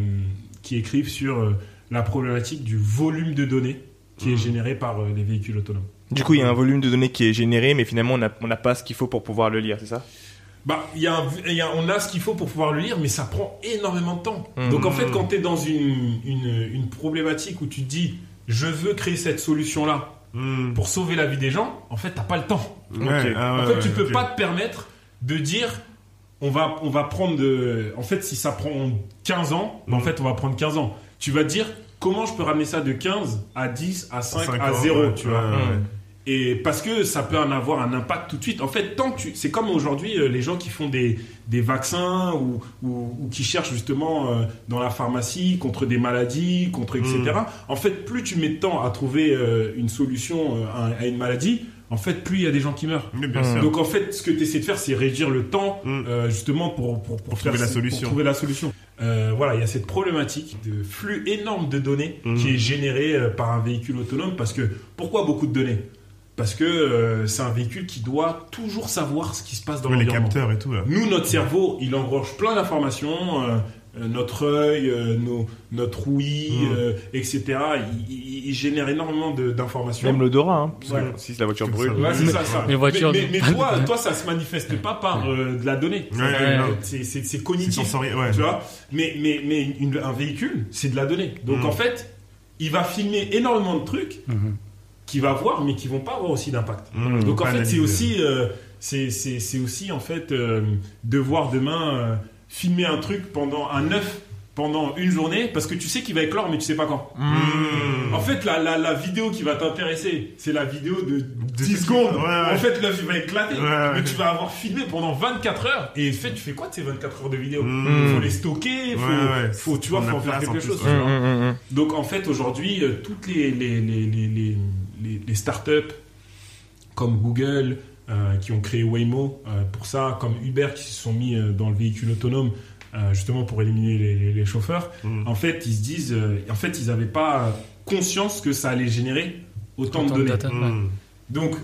qui écrivent sur la problématique du volume de données qui est généré par les véhicules autonomes. Du coup, il y a un volume de données qui est généré, mais finalement, on n'a pas ce qu'il faut pour pouvoir le lire, c'est ça? Bah, il y a un- y a- on a ce qu'il faut pour pouvoir le lire, mais ça prend énormément de temps. Mhm. Donc en fait, quand tu es dans une, une, une problématique où tu te dis, je veux créer cette solution-là Mm. pour sauver la vie des gens, en fait, t'as pas le temps. Ah en ouais, fait, tu ouais, peux pas te permettre de dire, on va, on va prendre de... En fait, si ça prend 15 ans, bah, en Mhm. fait, on va prendre 15 ans. Tu vas te dire, comment je peux ramener ça de 15 à 10, à 5, Cinq à ans, 0, ouais, tu vois? Et parce que ça peut en avoir un impact tout de suite. En fait, tant que tu, c'est comme aujourd'hui euh, les gens qui font des, des vaccins ou, ou, ou qui cherchent justement euh, dans la pharmacie contre des maladies, contre etc. Mm. En fait, plus tu mets de temps à trouver euh, une solution euh, à, une maladie, en fait, plus il y a des gens qui meurent. Bien. Donc en fait, ce que tu essaies de faire, c'est réduire le temps Mm. justement pour, pour, pour, trouver faire- la solution. pour trouver la solution. Euh, voilà, il y a cette problématique de flux énorme de données Mm. qui est généré euh, par un véhicule autonome. Parce que pourquoi beaucoup de données? Parce que euh, c'est un véhicule qui doit toujours savoir ce qui se passe dans les l'environnement. capteurs et tout là. Nous, notre cerveau, il engrange plein d'informations. euh, euh, notre œil, euh, nos- notre ouïe, Mm. euh, etc. Il, il- il génère énormément de- d'informations. Même l'odorat, hein, parce que Ouais. si la voiture brûle. ça, Ouais, c'est ça, ça. Les voitures Mais, mais- mais toi, toi, ça se manifeste pas par euh, de la donnée. Ouais, C'est- cognitif. ouais. Tu vois? Mais, mais, mais une- un véhicule, c'est de la donnée. Donc Mm. en fait, il va filmer énormément de trucs Mhm. Qu'il va voir, mais qui vont pas avoir aussi d'impact. Mm, Donc en fait, c'est aussi, euh, c'est c'est- c'est aussi en fait euh, devoir demain euh, filmer un truc pendant un œuf pendant une journée parce que tu sais qu'il va éclore, mais tu sais pas quand. Mm. En fait, la, la, la vidéo qui va t'intéresser, c'est la vidéo de 10 secondes. secondes. Ouais, ouais. En fait, l'œuf il va éclater. Ouais, ouais. Mais tu vas avoir filmé pendant 24 heures. Et en fait, tu fais quoi de ces 24 heures de vidéo? Mm. Faut les stocker, faut, Ouais, ouais. faut tu vois, Faut de en faire en quelque chose. ouais. tu vois. hum. Donc en fait, aujourd'hui, toutes les, les, les, les, les, startups comme Google, euh, qui ont créé Waymo euh, pour ça, comme Uber qui se sont mis euh, dans le véhicule autonome euh, justement pour éliminer les, les- les chauffeurs, Mm. en fait, ils se disent, euh, en fait, ils n'avaient pas conscience que ça allait générer autant de Autant de données. Mm. Donc,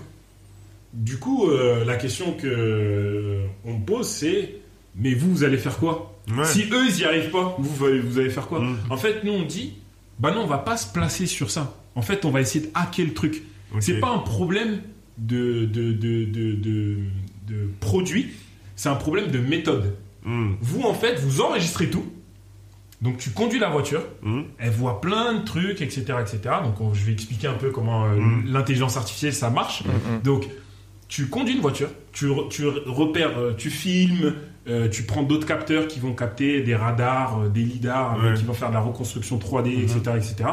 du coup, euh, la question que euh, on me pose, c'est, mais vous, vous allez faire quoi? Ouais. Si eux, ils n'y arrivent pas, vous, vous allez- vous allez faire quoi? Mm. En fait, nous, on dit, bah non, on va pas se placer sur ça. En fait, on va essayer de hacker le truc. Ok. C'est pas un problème de, de, de, de, produit, c'est un problème de méthode. Mm. Vous, en fait, vous enregistrez tout. Donc, tu conduis la voiture, Mm. elle voit plein de trucs, etc. etc. Donc, on- je vais expliquer un peu comment euh, Mm. l'intelligence artificielle, ça marche. Donc, tu conduis une voiture, tu, tu repères, euh, tu filmes, euh, tu prends d'autres capteurs qui vont capter des radars, des lidars, Ouais. qui vont faire de la reconstruction 3D, Mhm. etc., etc.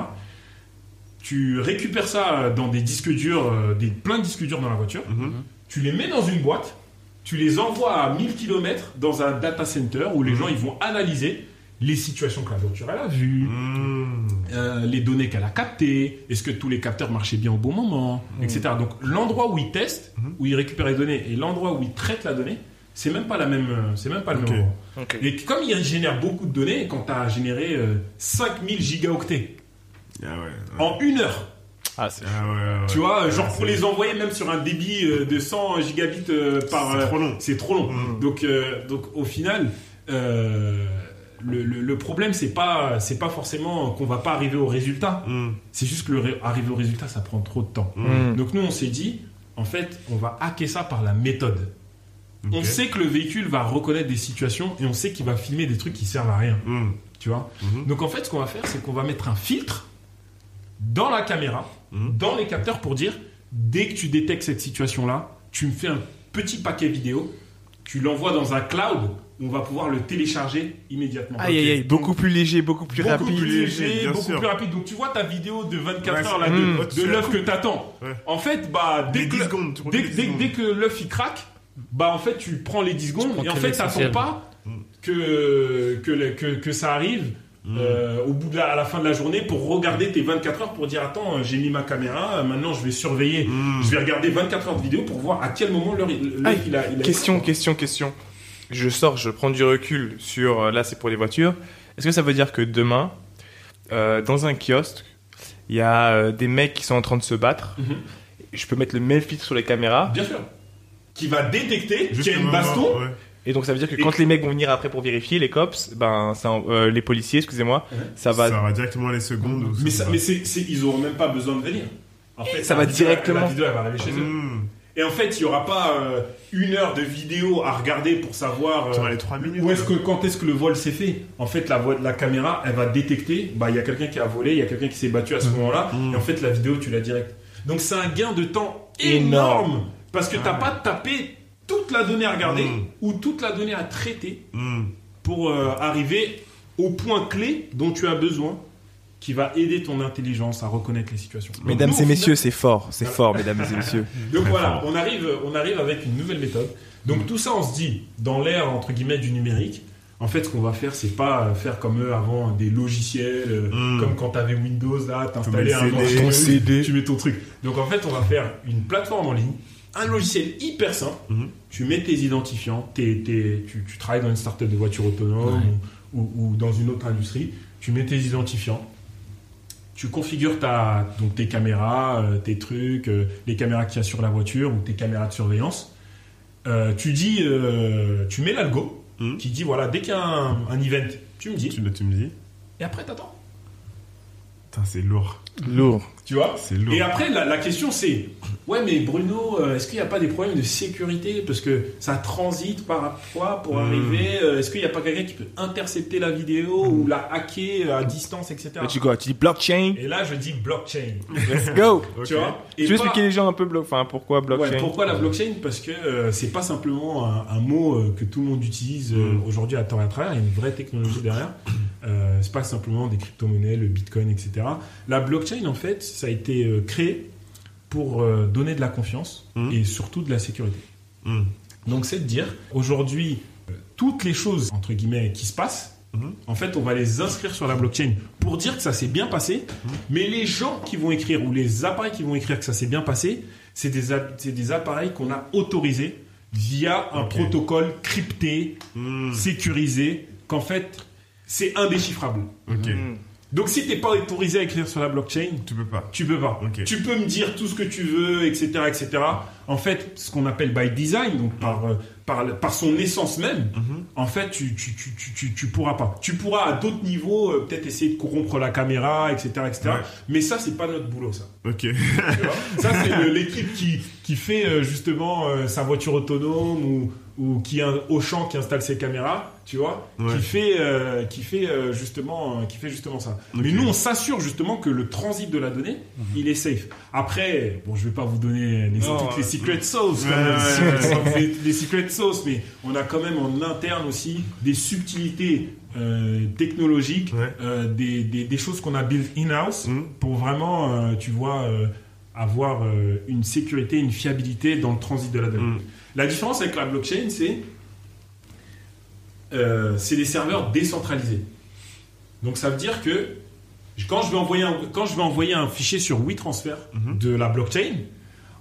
Tu récupères ça euh, dans des disques durs, euh, des, plein de disques durs dans la voiture. Mhm. Tu les mets dans une boîte, tu les envoies à 1000 km dans un data center où les Mhm. gens ils vont analyser les situations que la voiture elle a vues, Mm. euh, les données qu'elle a captées, est-ce que tous les capteurs marchaient bien au bon moment, etc. Donc l'endroit où ils testent, Mhm. où ils récupèrent les données, et l'endroit où ils traitent la donnée, c'est même pas la même, c'est même pas le même endroit. Ok. Et comme il génère beaucoup de données, quand tu as généré euh, 5000 gigaoctets Ah ouais. ouais. en une heure, Ah, c'est Ah ouais, ouais, ouais. tu vois, Ouais, genre pour les envoyer même sur un débit euh, de 100 gigabits euh, par, C'est trop long. c'est trop long. Mm. Donc, euh, donc au final, euh, le, le- le problème c'est pas c'est pas forcément qu'on va pas arriver au résultat. Mm. C'est juste que le arriver au résultat ça prend trop de temps. Hum. Donc nous on s'est dit en fait on va hacker ça par la méthode. On sait que le véhicule va reconnaître des situations et on sait qu'il va filmer des trucs qui servent à rien. Mm. Tu vois? Mhm. Donc en fait ce qu'on va faire c'est qu'on va mettre un filtre dans la caméra Mhm. dans les capteurs pour dire dès que tu détectes cette situation là tu me fais un petit paquet vidéo, tu l'envoies dans un cloud, où on va pouvoir le télécharger immédiatement. Aïe, aïe, aïe, beaucoup plus léger, beaucoup plus beaucoup rapide. plus léger, bien beaucoup sûr. plus rapide. Donc tu vois ta vidéo de 24 Ouais, heures là, de, Mmh. de l'œuf que t'attends. Ouais. En fait, bah dès Les que 10 secondes, tu prends dès, les 10 dès- secondes. dès que l'œuf il craque, bah en fait tu prends les 10 secondes et en fait t'attends pas Mm. que que, le- que que ça arrive. Mm. euh, au bout de la, à la fin de la journée pour regarder tes 24 heures pour dire attends j'ai mis ma caméra euh, maintenant je vais surveiller Mm. je vais regarder 24 heures de vidéo pour voir à quel moment l'heure il, a, il a Question, question, question. Je sors, je prends du recul sur. euh, Là, c'est pour les voitures. Est-ce que ça veut dire que demain, euh, dans un kiosque, il y a euh, des mecs qui sont en train de se battre? Mhm. Je peux mettre le même filtre sur les caméras? bien sûr qui va détecter qu'il y a une baston ouais. Et donc, ça veut dire que Et- quand les mecs vont venir après pour vérifier, les cops, ben, ça, euh, les policiers, excusez-moi, Ouais. ça va. Ça va directement les secondes. ou mais, ça ça, va. mais c'est, c'est- ils auront même pas besoin de venir en fait Ça va vidéo, directement. la vidéo elle va arriver chez eux Mm. et en fait il y aura pas euh, une heure de vidéo à regarder pour savoir euh, Tu auras les 3 minutes. Où est-ce que quand est-ce que le vol s'est fait En fait, la, la caméra, elle va détecter. Bah, il y a quelqu'un qui a volé, il y a quelqu'un qui s'est battu à ce moment-là. Mhm. Et en fait, la vidéo, tu l'as direct. Donc, c'est un gain de temps Énorme. énorme parce que t'as pas tapé toute la donnée à regarder Mhm. ou toute la donnée à traiter Mm. pour euh, arriver au point clé dont tu as besoin, qui va aider ton intelligence à reconnaître les situations. Donc, Mesdames nous, et messieurs, final- c'est fort, c'est Voilà. fort, mesdames et messieurs. donc Très voilà, fort. on arrive, on arrive avec une nouvelle méthode. Donc tout ça, on se dit, dans l'ère entre guillemets du numérique, en fait, ce qu'on va faire, c'est pas faire comme eux avant des logiciels, euh, Mm. comme quand t'avais Windows là, t'installais un CD. Ton CD. tu mets ton truc. Donc en fait, on va faire une plateforme en ligne, un logiciel hyper simple. Mhm. Tu mets tes identifiants, tes- tes- tu, tu travailles dans une startup de voitures autonomes ou, ou- ou dans une autre industrie, tu mets tes identifiants. Tu configures ta, donc tes caméras, euh, tes trucs, euh, les caméras qu'il y a sur la voiture ou tes caméras de surveillance. Euh, tu dis, euh, tu mets l'algo Mhm. qui dit voilà, dès qu'il y a un, un event, tu me dis, Tu, tu me dis. et après t'attends. Putain, c'est lourd. Lourd. Tu vois C'est lourd. Et après, la, la question c'est Ouais, mais Bruno, euh, est-ce qu'il n'y a pas des problèmes de sécurité? Parce que ça transite parfois pour Hmm. arriver. euh, est-ce qu'il n'y a pas quelqu'un qui peut intercepter la vidéo ou la hacker à distance, etc. Mais tu quoi? Tu dis blockchain? Et là, je dis blockchain. Let's go. Tu vois? Tu Et veux pas- expliquer les gens un peu blo- enfin, pourquoi blockchain? Ouais, pourquoi la blockchain? Parce que euh, c'est pas simplement un, un mot euh, que tout le monde utilise euh, Mm. aujourd'hui à temps et à travers. Il y a une vraie technologie derrière. Euh, c'est pas simplement des crypto-monnaies, le bitcoin, etc. La blockchain, en fait, ça a été euh, créé pour euh, donner de la confiance Mm. et surtout de la sécurité. Mm. Donc, c'est de dire aujourd'hui, euh, toutes les choses entre guillemets qui se passent. Mhm. En fait, on va les inscrire sur la blockchain pour dire que ça s'est bien passé. Mais les gens qui vont écrire ou les appareils qui vont écrire que ça s'est bien passé, c'est des, appareils qu'on a autorisés via un protocole crypté, sécurisé, qu'en fait, c'est indéchiffrable. Ok. Donc si t'es pas autorisé à écrire sur la blockchain, Tu peux pas. tu peux pas. Tu peux me dire tout ce que tu veux, etc., etc. En fait, ce qu'on appelle by design, donc par, euh, par, par son essence même, Mhm. en fait, tu, tu, tu, tu, tu, tu pourras pas. Tu pourras à d'autres niveaux euh, peut-être essayer de corrompre la caméra, etc., etc. Ouais. Mais ça, c'est pas notre boulot, ça. Ok. Tu vois? Ça, c'est l'équipe qui, qui fait euh, justement euh, sa voiture autonome ou, ou qui un Auchan qui installe ses caméras, tu vois, Ouais. qui fait, euh, qui fait euh, justement, euh, qui fait justement ça. Mais nous, on s'assure justement que le transit de la donnée, il est safe. Après, bon, je vais pas vous donner les, Non, toutes les secret sauce, quand ouais, même, ouais, ouais. les, les secret sauce, mais on a quand même en interne aussi des subtilités euh, technologiques, Ouais. euh, des, des, des choses qu'on a built in-house Mm. pour vraiment, euh, tu vois, euh, avoir euh, une sécurité, une fiabilité dans le transit de la donnée. Mm. La différence avec la blockchain, c'est euh, c'est des serveurs décentralisés. Donc ça veut dire que quand je vais envoyer un, quand je vais envoyer un fichier sur WeTransfer Mhm. de la blockchain,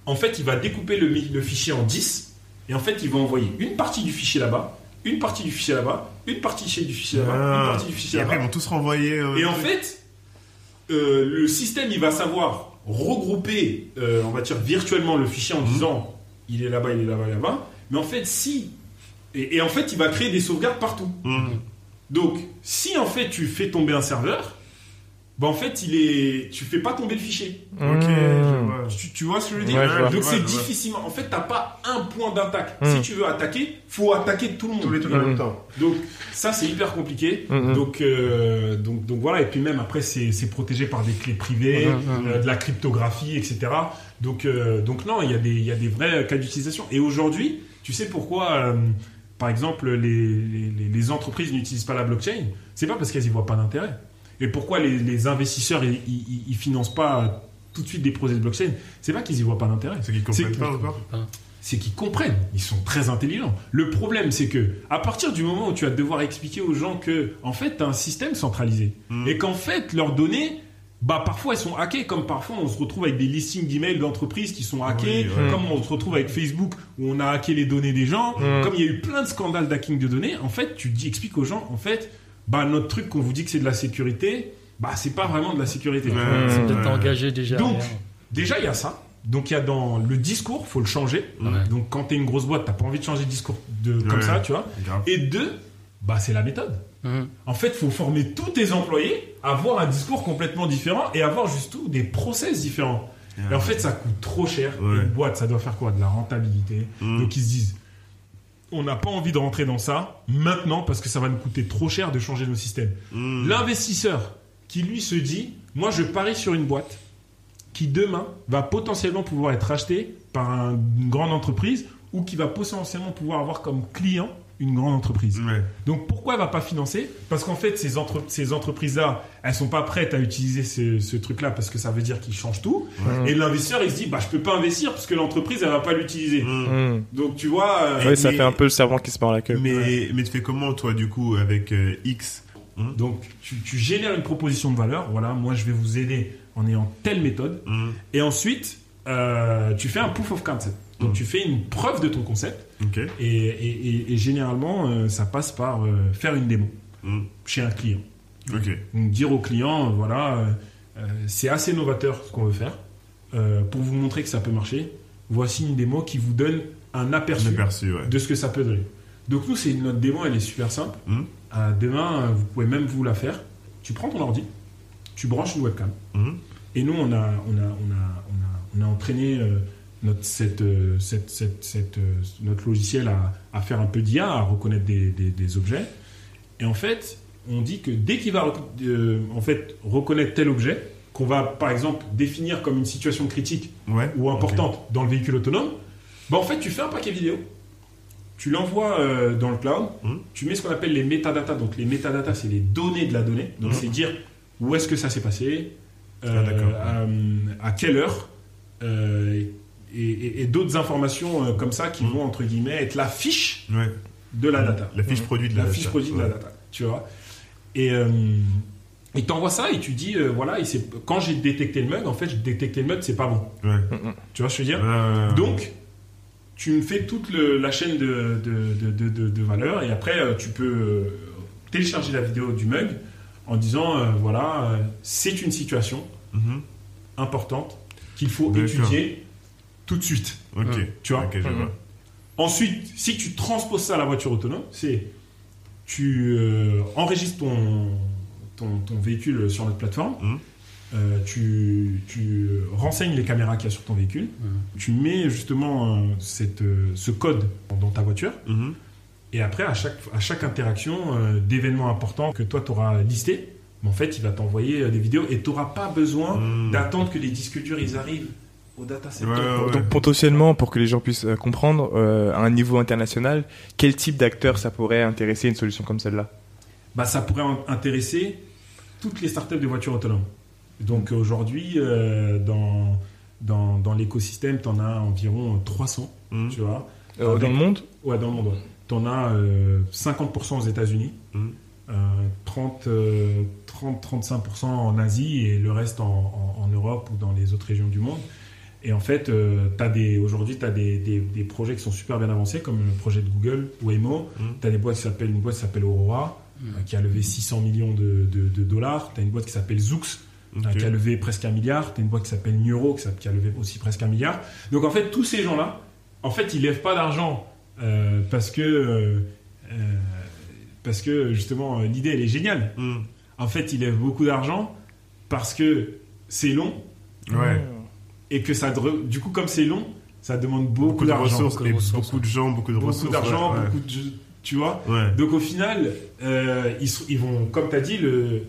en fait, il va découper le, fichier en 10 et en fait, il va envoyer une partie du fichier là-bas, une partie du fichier là-bas, une partie du fichier là-bas, une Ah. partie du Et fichier après, ils là-bas. vont tous renvoyer. euh, Et en fait, euh, le système, il va savoir regrouper, euh, on va dire virtuellement le fichier en Mhm. disant il est là-bas, il est là-bas, il est là-bas. Mais en fait, si. Et, et en fait, il va créer des sauvegardes partout. Mm. Donc, si en fait tu fais tomber un serveur, bah en fait, il est, tu fais pas tomber le fichier. Ok, je vois. Tu, tu vois ce que je veux dire? Ouais, je vois. Donc c'est je vois. difficilement. En fait, t'as pas un point d'attaque. Mm. Si tu veux attaquer, faut attaquer tout le monde. Tous les trucs en Mhm. même temps. Donc ça c'est hyper compliqué. Mhm. Donc, euh, donc donc voilà et puis même après c'est c'est protégé par des clés privées, Mhm, mhm. euh, de la cryptographie etc. Donc euh, donc non il y a des il y a des vrais cas d'utilisation. Et aujourd'hui tu sais pourquoi euh, par exemple les, les, les- les entreprises n'utilisent pas la blockchain? C'est pas parce qu'elles y voient pas d'intérêt. Et pourquoi les, les investisseurs ils, financent pas tout de suite des projets de blockchain? C'est pas qu'ils y voient pas d'intérêt C'est qu'ils comprennent pas encore. c'est qu'ils comprennent. Ils sont très intelligents. Le problème, c'est que à partir du moment où tu vas devoir expliquer aux gens que, en fait, tu as un système centralisé Mm. et qu'en fait, leurs données, bah parfois elles sont hackées, comme parfois on se retrouve avec des listings d'emails d'entreprises qui sont hackés, Oui, ouais. comme on se retrouve avec Facebook où on a hacké les données des gens, Mm. comme il y a eu plein de scandales d'hacking de données. En fait, tu dis, expliques aux gens, en fait, bah notre truc qu'on vous dit que c'est de la sécurité, bah c'est pas vraiment de la sécurité. C'est peut-être engagé déjà. Donc. Déjà, il y a ça. Donc, il y a dans le discours, faut le changer. Ouais. Donc, quand tu es une grosse boîte, t'as pas envie de changer de discours de, comme ça, tu vois. Grave. Et deux, bah, c'est la méthode. Mhm. En fait, faut former tous tes employés à avoir un discours complètement différent et avoir justement des process différents. Et en fait, ça coûte trop cher. Ouais. Une boîte, ça doit faire quoi? De la rentabilité. Mm. Donc, ils se disent, on n'a pas envie de rentrer dans ça maintenant parce que ça va nous coûter trop cher de changer nos systèmes. Mm. L'investisseur qui lui se dit, moi je parie sur une boîte qui demain va potentiellement pouvoir être achetée par un- une grande entreprise ou qui va potentiellement pouvoir avoir comme client une grande entreprise. Ouais. Donc pourquoi elle va pas financer? Parce qu'en fait ces, entre- ces entreprises-là, elles sont pas prêtes à utiliser ce, ce truc-là parce que ça veut dire qu'ils changent tout. Ouais. Et l'investisseur il se dit, bah je peux pas investir parce que l'entreprise elle va pas l'utiliser. Mm. Donc tu vois, euh, Ouais, ça mais- fait un peu le servant qui se mord la queue. Mais, mais tu fais comment, toi, du coup, avec euh, X? Donc tu, tu génères une proposition de valeur. Voilà, moi je vais vous aider en ayant telle méthode. Mm. Et ensuite, euh, tu fais un proof of concept. Donc Mm. tu fais une preuve de ton concept. Et, et- et- et généralement, euh, ça passe par euh, faire une démo Mm. chez un client. Donc dire au client, euh, voilà, euh, c'est assez novateur ce qu'on veut faire. Pour vous montrer que ça peut marcher, voici une démo qui vous donne un aperçu ouais. de ce que ça peut donner. Donc nous, c'est notre démo, elle est super simple. Mm. Demain, vous pouvez même vous la faire. Tu prends ton ordi, tu branches une webcam. Et nous, on a, on a, on a, on a, on a entraîné notre, cette, euh, cette, cette, cette, euh, notre logiciel à, à faire un peu d'IA, à reconnaître des, des, des objets. Et en fait, on dit que dès qu'il va euh, en fait, reconnaître tel objet, qu'on va par exemple définir comme une situation critique Ouais. ou importante dans le véhicule autonome, bah en fait, tu fais un paquet vidéo, tu l'envoies euh, dans le cloud, Mhm. tu mets ce qu'on appelle les métadatas. Donc, les métadatas, c'est les données de la donnée. Donc, Mhm. c'est dire où est-ce que ça s'est passé, euh, Ah, à, à quelle heure, euh, et, et- et d'autres informations euh, comme ça qui Mhm. vont, entre guillemets, être la fiche Ouais. de la data. La fiche produit de la, La fiche data. produit de la data, tu vois. Et euh, il t'envoie ça et tu dis, euh, voilà, et quand j'ai détecté le mug, en fait, j'ai détecté le mug, c'est pas bon. Ouais. Tu vois ce que je veux dire donc, tu me fais toute le- la chaîne de, de, de, de, et après, euh, tu peux télécharger la vidéo du mug en disant voilà, c'est une situation Mhm. importante qu'il faut étudier tout de suite. Ok. Tu vois je Mhm. vois. Ensuite, si tu transposes ça à la voiture autonome, c'est tu euh, enregistres ton, ton, ton véhicule sur notre plateforme, Mhm. euh, tu, tu renseignes les caméras qu'il y a sur ton véhicule, tu mets justement euh, cette, euh, ce code dans ta voiture, et après, à chaque, à chaque interaction euh, d'événements importants que toi, tu auras listé, en fait, il va t'envoyer euh, des vidéos et tu n'auras pas besoin d'attendre que les disques durs ils arrivent au data center. Ouais, ouais, ouais. Donc potentiellement, pour que les gens puissent euh, comprendre, euh, à un niveau international, quel type d'acteur ça pourrait intéresser une solution comme celle-là? Bah, ça pourrait intéresser toutes les startups de voitures autonomes. Donc aujourd'hui, euh, dans, dans, dans l'écosystème, tu en as environ 300, Mhm. tu vois. Euh, Dans le monde? Ouais, dans le monde. Tu en as euh, 50% aux États-Unis, Mhm. euh, 30, euh, 30-35% en Asie et le reste en, en- en Europe ou dans les autres régions du monde. Et en fait, euh, t'as des, aujourd'hui, tu as des, des- des projets qui sont super bien avancés, comme le projet de Google, Waymo. Mhm. Tu as des boîtes qui s'appellent, une boîte qui s'appelle Aurora, Mhm. euh, qui a levé 600 millions de, de- de dollars. Tu as une boîte qui s'appelle Zoox, euh, qui a levé presque un milliard. Tu as une boîte qui s'appelle Neuro, qui, a levé aussi presque un milliard. Donc en fait, tous ces gens-là, en fait, ils lèvent pas d'argent euh, parce que parce que justement l'idée elle est géniale. Mhm. En fait, ils lèvent beaucoup d'argent parce que c'est long Ouais. Et que ça du coup comme c'est long, ça demande beaucoup, Beaucoup de d'argent, ressources beaucoup de et ressources, beaucoup de gens, beaucoup de beaucoup ressources. d'argent, ouais, beaucoup de tu vois. Ouais. Donc au final, euh, ils, vont, comme tu as dit le,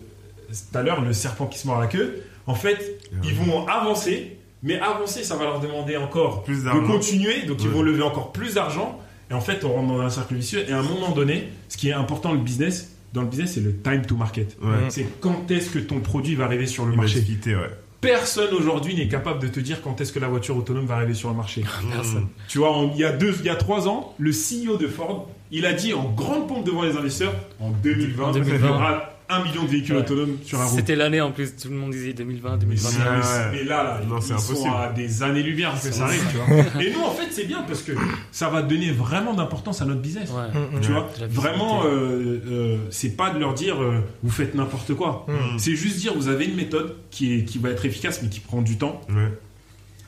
tout à l'heure, le serpent qui se mord la queue, en fait, ils vont avancer, mais avancer, ça va leur demander encore Plus de continuer, donc ils vont lever encore plus d'argent, et en fait, on rentre dans un cercle vicieux, et à un moment donné, ce qui est important dans le business, dans le business, c'est le time to market. Ouais. C'est quand est-ce que ton produit va arriver sur le marché. Ouais. Personne aujourd'hui n'est capable de te dire quand est-ce que la voiture autonome va arriver sur le marché. Personne. Tu vois, en- il y a deux, il y a trois ans, le CEO de Ford, il a dit en grande pompe devant les investisseurs, en 2020, En il y 2020. aura un million de véhicules Ouais. autonomes sur la route. C'était l'année en plus, tout le monde disait 2020, Mais, 2021. Ouais, c'est- ouais. mais là, là Non, ils sont impossible. à des années-lumière que ça arrive, tu vois. Et nous, en fait, c'est bien parce que ça va donner vraiment d'importance à notre business. Ouais. Tu Ouais. vois, vraiment, euh, euh, c'est pas de leur dire euh, vous faites n'importe quoi. Mm. C'est juste dire vous avez une méthode qui, est, qui va être efficace mais qui prend du temps.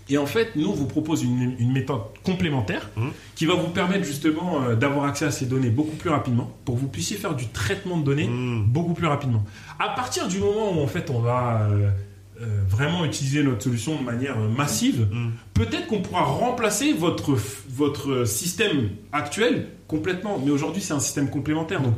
Et en fait, nous, on vous propose une, une méthode complémentaire Mhm. qui va vous permettre justement euh, d'avoir accès à ces données beaucoup plus rapidement pour que vous puissiez faire du traitement de données Mm. beaucoup plus rapidement. À partir du moment où en fait on va euh, euh, vraiment utiliser notre solution de manière massive, Mm. peut-être qu'on pourra remplacer votre, votre système actuel complètement. Mais aujourd'hui, c'est un système complémentaire. Donc,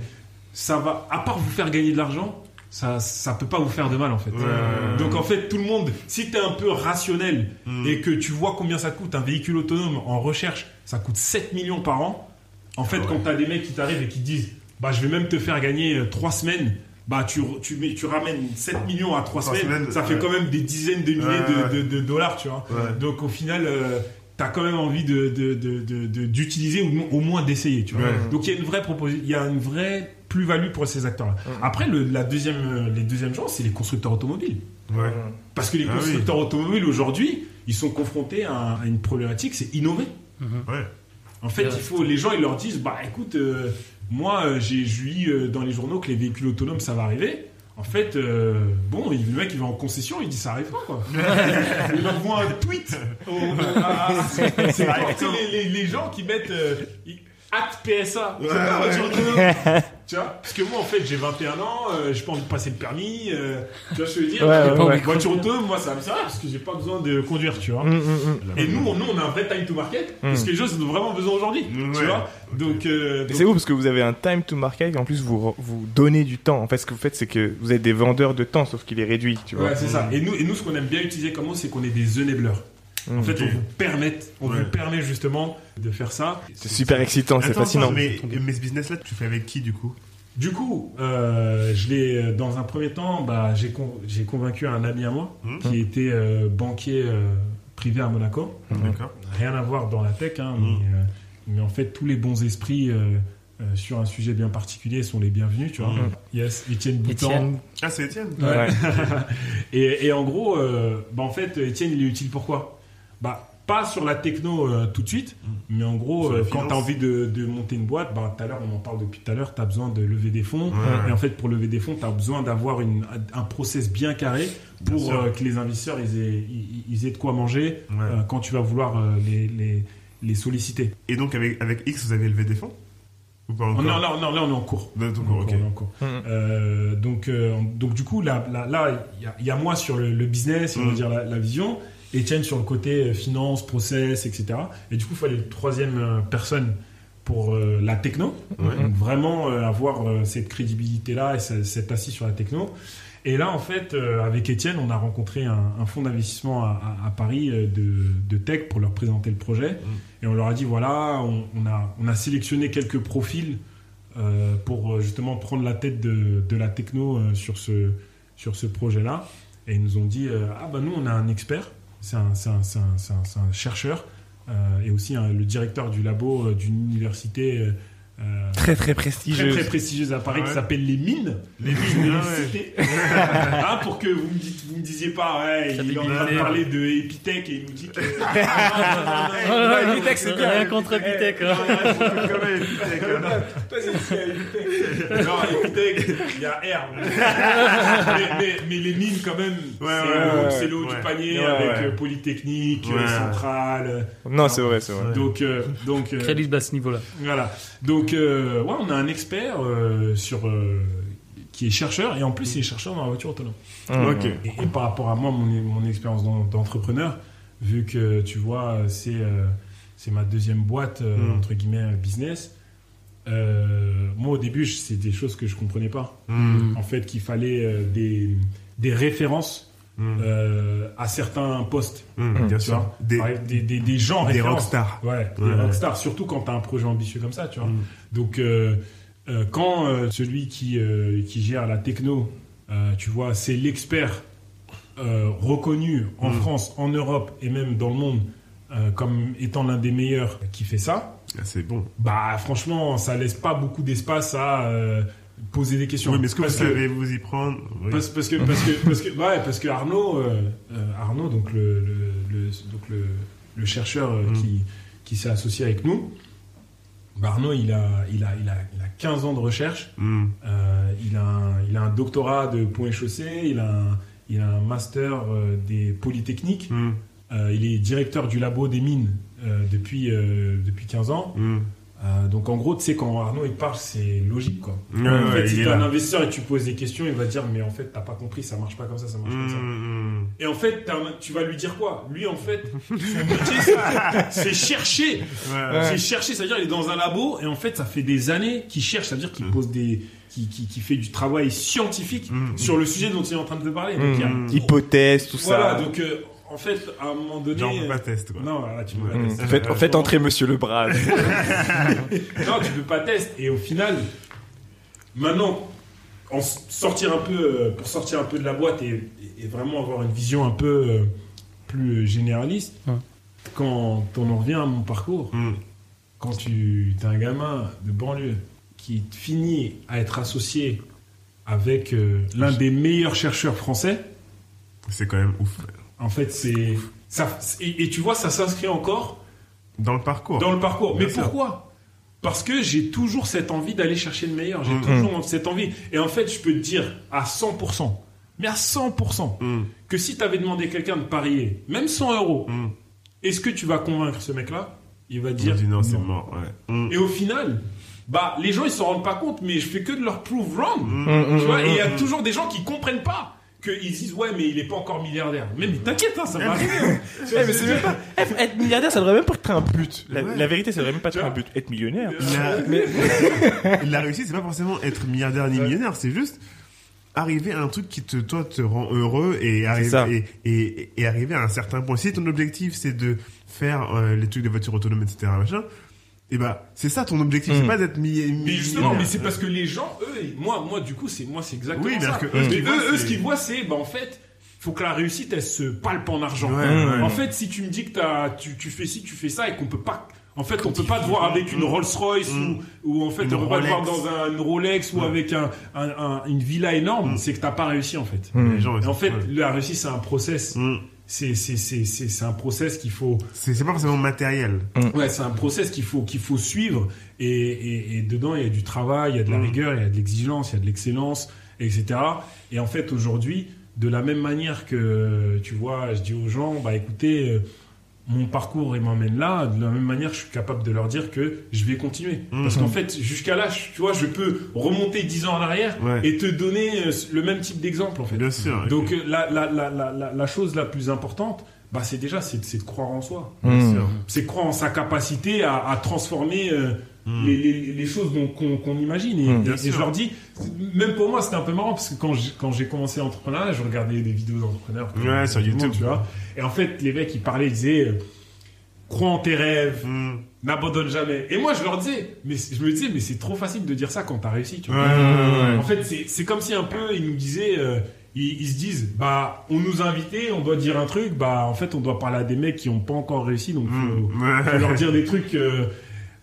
ça va, à part vous faire gagner de l'argent, ça ça peut pas vous faire de mal en fait. Ouais. Donc en fait, tout le monde, si tu es un peu rationnel Mm. et que tu vois combien ça coûte un véhicule autonome en recherche, ça coûte 7 millions par an. En fait, Ah ouais. quand tu as des mecs qui t'arrivent et qui te disent bah je vais même te faire gagner 3 semaines, bah tu, tu, tu ramènes 7 millions à 3 Trois semaines, semaines, ça fait ouais. quand même des dizaines de milliers Ouais, de, de- de dollars, tu vois. Ouais. Donc au final, euh, t'as quand même envie de, d'utiliser ou au moins d'essayer, tu vois. Donc il y a une vraie proposition, il y a une vraie plus-value pour ces acteurs-là. Après, le, la deuxième, euh, les deuxièmes gens, c'est les constructeurs automobiles. Ouais. Parce que les Ah oui. constructeurs automobiles aujourd'hui, ils sont confrontés à, à une problématique, c'est innover. Ouais. En fait, il faut, les gens, ils leur disent, bah écoute, euh, moi, euh, j'ai euh, dans les journaux que les véhicules autonomes, ça va arriver. En fait, euh, bon, le mec, il va en concession, il dit, ça arrive pas, quoi. il envoie un tweet. au- à- à- c'est les, les- les gens qui mettent euh, ils- PSA. Ouais, ouais. Tu vois Parce que moi, en fait, j'ai 21 ans, euh, j'ai pas envie de passer le permis. euh, tu vois ce que je veux dire Ouais, ouais, ouais. Voiture autonome, moi, ça me sert parce que j'ai pas besoin de conduire, tu vois. Mm, mm, mm. Et nous, on, nous, on a un vrai time to market parce que les gens, ils ont vraiment besoin aujourd'hui. Mm, Tu ouais. vois Donc, euh, donc- C'est ouf parce que vous avez un time to market et en plus vous, vous donnez du temps. En fait, ce que vous faites, c'est que vous êtes des vendeurs de temps, sauf qu'il est réduit, tu vois. Ouais, c'est ça. Et nous, et nous, ce qu'on aime bien utiliser comme mot, c'est qu'on est des enablers. En fait, on vous permet, on Ouais. vous permet justement de faire ça. C'est super excitant, c'est fascinant. attends, mais, mais ce business-là, tu fais avec qui du coup? Du coup, euh, je l'ai, euh, dans un premier temps, bah, j'ai, con- j'ai convaincu un ami à moi Mhm. qui était euh, banquier euh, privé à Monaco. D'accord. Rien à voir dans la tech, hein, Mhm. mais, euh, mais en fait, tous les bons esprits euh, euh, sur un sujet bien particulier sont les bienvenus, tu vois. Yes, Étienne Boutan. Ah, c'est Étienne? Ouais. Et, et en gros, euh, bah en fait, Étienne, il est utile pourquoi Bah, pas sur la techno euh, tout de suite, mais en gros, euh, quand tu as envie de, de monter une boîte, bah, tout à l'heure, on en parle depuis tout à l'heure, tu as besoin de lever des fonds. Ouais. Et en fait, pour lever des fonds, tu as besoin d'avoir une- un process bien carré pour Bien euh, que les investisseurs ils aient, ils, ils aient de quoi manger Ouais. euh, quand tu vas vouloir euh, les, les, les solliciter. Et donc, avec, avec X, vous avez levé des fonds? Ou pas encore? Non, là, non, là, on est en cours. Êtes On cours, on est en cours. Mm. Euh, donc, euh, donc du coup, là, là, là, il y y, a moi sur le, le business, on va Mm. dire la, la vision, Etienne sur le côté euh, finance, process, etc. Et du coup, il fallait une troisième euh, personne pour euh, la techno. Ouais. Donc vraiment euh, avoir euh, cette crédibilité-là et ce- cet assis sur la techno. Et là, en fait, avec Étienne, on a rencontré un, un fonds d'investissement à, à- à Paris de, de tech pour leur présenter le projet. Et on leur a dit, voilà, on, on a, on a sélectionné quelques profils pour justement prendre la tête de, de la techno sur ce, sur ce projet-là. Et ils nous ont dit, ah bah nous, on a un expert, c'est un, chercheur, euh, et aussi hein, le directeur du labo euh, d'une université euh, Très très très, prestigieuse. très prestigieuse à Paris Ah ouais. qui s'appelle les Mines. Les mines, ah ouais. Hein, pour que vous me, dites, vous me disiez pas, ouais, il est en train de parler de Epitech et il nous dit que. Ah, ouais, Epitech, c'est bien. Rien contre Epitech. Non, Epitech, il y a R. mais, mais, mais les mines, quand même, Ouais, c'est le- haut du panier avec euh, Polytechnique, euh. Centrale. Non, c'est vrai, c'est vrai. Donc, donc Crédible à ce niveau-là. voilà. Donc, euh, ouais, on a un expert euh, sur euh, qui est chercheur et en plus il est chercheur dans la voiture autonome. Mmh. Ok. Et, et par rapport à moi, mon, mon expérience d'en- d'entrepreneur, vu que tu vois, c'est c'est ma deuxième boîte, euh, Mm. entre guillemets, business, moi au début, c'est des choses que je comprenais pas. Mm. En fait, qu'il fallait des, des références Mm. euh, à certains postes. Mm, Bien Tu sûr. vois Des, des, des, des gens des rockstars. Ouais, des Ouais. rockstars, surtout quand tu as un projet ambitieux comme ça, tu vois. Mm. Donc, euh, euh, quand celui qui, qui gère la techno, tu vois, c'est l'expert reconnu en Mm. France, en Europe et même dans le monde comme étant l'un des meilleurs qui fait ça, Ah, C'est bon. bah franchement, ça laisse pas beaucoup d'espace à poser des questions. Oui, mais est-ce que vous savez vous y prendre Oui. parce, parce que parce que parce que ouais, parce que Arnaud euh, euh, Arnaud donc le, le, le- donc le, le chercheur euh, Mm. qui qui s'est associé avec nous bah, Arnaud il a il a il a il a 15 ans de recherche Mm. euh, il a un, il a un doctorat de pont et chaussée il a un, il a un master des polytechniques Mm. Il est directeur du labo des mines depuis depuis 15 ans. Euh, donc en gros tu sais quand Arnaud il parle c'est logique quoi Ouais, en fait, si t'es un investisseur et tu poses des questions, il va te dire mais en fait t'as pas compris, ça marche pas comme ça, ça marche comme ça. Mm. Et en fait, tu vas lui dire quoi? Lui en fait, son métier c'est- c'est chercher, Ouais. c'est chercher, c'est-à-dire il est dans un labo et en fait ça fait des années qu'il cherche, c'est-à-dire qu'il Mm. pose des, qui, qui, qui fait du travail scientifique sur le sujet dont il est en train de te parler. Donc, il y a-. Hypothèse, tout voilà, ça. donc euh, en fait à un moment donné, Genre, on peut pas tester, quoi. non, là, tu peux Ouais. pas Mmh. tester. Faites, Euh, faites franchement, entrer Monsieur le Bras. non, tu peux pas tester. Et au final, maintenant, en sortir un peu, euh, pour sortir un peu de la boîte et, et vraiment avoir une vision un peu euh, plus généraliste, Ouais. quand on en revient à mon parcours, Mm. quand tu es un gamin de banlieue qui finit à être associé avec euh, l'un des meilleurs chercheurs français, C'est quand même ouf. En fait, c'est. Ça, et, et tu vois, ça s'inscrit encore Dans le parcours. dans le parcours. Bien Mais sûr. pourquoi? Parce que j'ai toujours cette envie d'aller chercher le meilleur. J'ai Mhm. toujours cette envie. Et en fait, je peux te dire à 100%, mais à 100%, Mm. que si tu avais demandé à quelqu'un de parier, même 100 euros, Mm. est-ce que tu vas convaincre ce mec-là? Il va Il dire dit non, c'est mort. Ouais. Mm. Et au final, bah, les gens ils s'en rendent pas compte, mais je fais que de leur prove wrong. Mm. Tu vois, et il y a toujours des gens qui comprennent pas. Qu'ils disent ouais mais il est pas encore milliardaire. Mais, mais t'inquiète hein, ça va arriver. hein. Tu vois, Eh, mais c'est même pas. Être être milliardaire, ça devrait même pas être un but. La, Ouais. la vérité, ça devrait même pas Tu être un vois. but. Être millionnaire. La réussite, c'est pas forcément être milliardaire ni millionnaire, c'est juste arriver à un truc qui te, toi, te rend heureux et arriver, ça. et, et, et arriver à un certain point. Si ton objectif, c'est de faire euh, les trucs de voitures autonomes, etc., machin, et bah, c'est ça ton objectif, Mm. c'est pas d'être mi- Mais justement, mais c'est parce que les gens, eux, et moi, moi, du coup, c'est moi, c'est exactement Oui, ça. parce que eux, Mais ce qu'ils eux, voient, eux, c'est- ce qu'ils voient, c'est, bah, en fait, faut que la réussite, elle se palpe en argent. Ouais, ouais. En fait, si tu me dis que t'as, tu, tu fais ci, tu fais ça, et qu'on peut pas, en fait, on peut pas te voir avec une Rolls Royce ou, ou en fait, Une on peut pas te voir Rolex. dans un une Rolex ou Ouais. avec un, un- un- une villa énorme, Mm. c'est que t'as pas réussi, en fait. Et en fait, ouais. la réussite, c'est un process. Mm. C'est, c'est, c'est, c'est, c'est un process qu'il faut, c'est pas forcément matériel. Ouais, c'est un process qu'il faut qu'il faut suivre et, et, et dedans il y a du travail, il y a de la Mm. rigueur, il y a de l'exigence, il y a de l'excellence, etc. Et en fait aujourd'hui, de la même manière que tu vois, je dis aux gens, bah écoutez, euh, mon parcours il m'emmène là, de la même manière je suis capable de leur dire que je vais continuer. Mm. Parce qu'en fait jusqu'à là, je- tu vois, je peux remonter 10 ans en arrière Ouais. et te donner euh, le même type d'exemple en fait. Bien sûr. Donc euh, la, la, la, la, chose la plus importante, bah, c'est déjà c'est de croire en soi bien Mm. sûr. c'est croire en sa capacité à, à transformer euh, Mm. les, les, les choses qu'on qu'on imagine. Et, Mm. et- Bien et sûr. je leur dis, même pour moi, c'était un peu marrant parce que quand j'ai quand j'ai commencé l'entrepreneuriat, je regardais des vidéos d'entrepreneurs. Ouais, sur YouTube. tu vois. Et en fait, les mecs, ils parlaient, ils disaient, euh, crois en tes rêves, Mm. n'abandonne jamais. Et moi, je leur disais, mais je me disais, mais c'est trop facile de dire ça quand t'as réussi. Tu vois. ouais, ouais, ouais. En fait, c'est c'est comme si un peu ils nous disaient, euh, ils, ils se disent, bah, on nous a invités, on doit dire un truc, bah, en fait, on doit parler à des mecs qui ont pas encore réussi, donc faut leur dire des trucs. euh,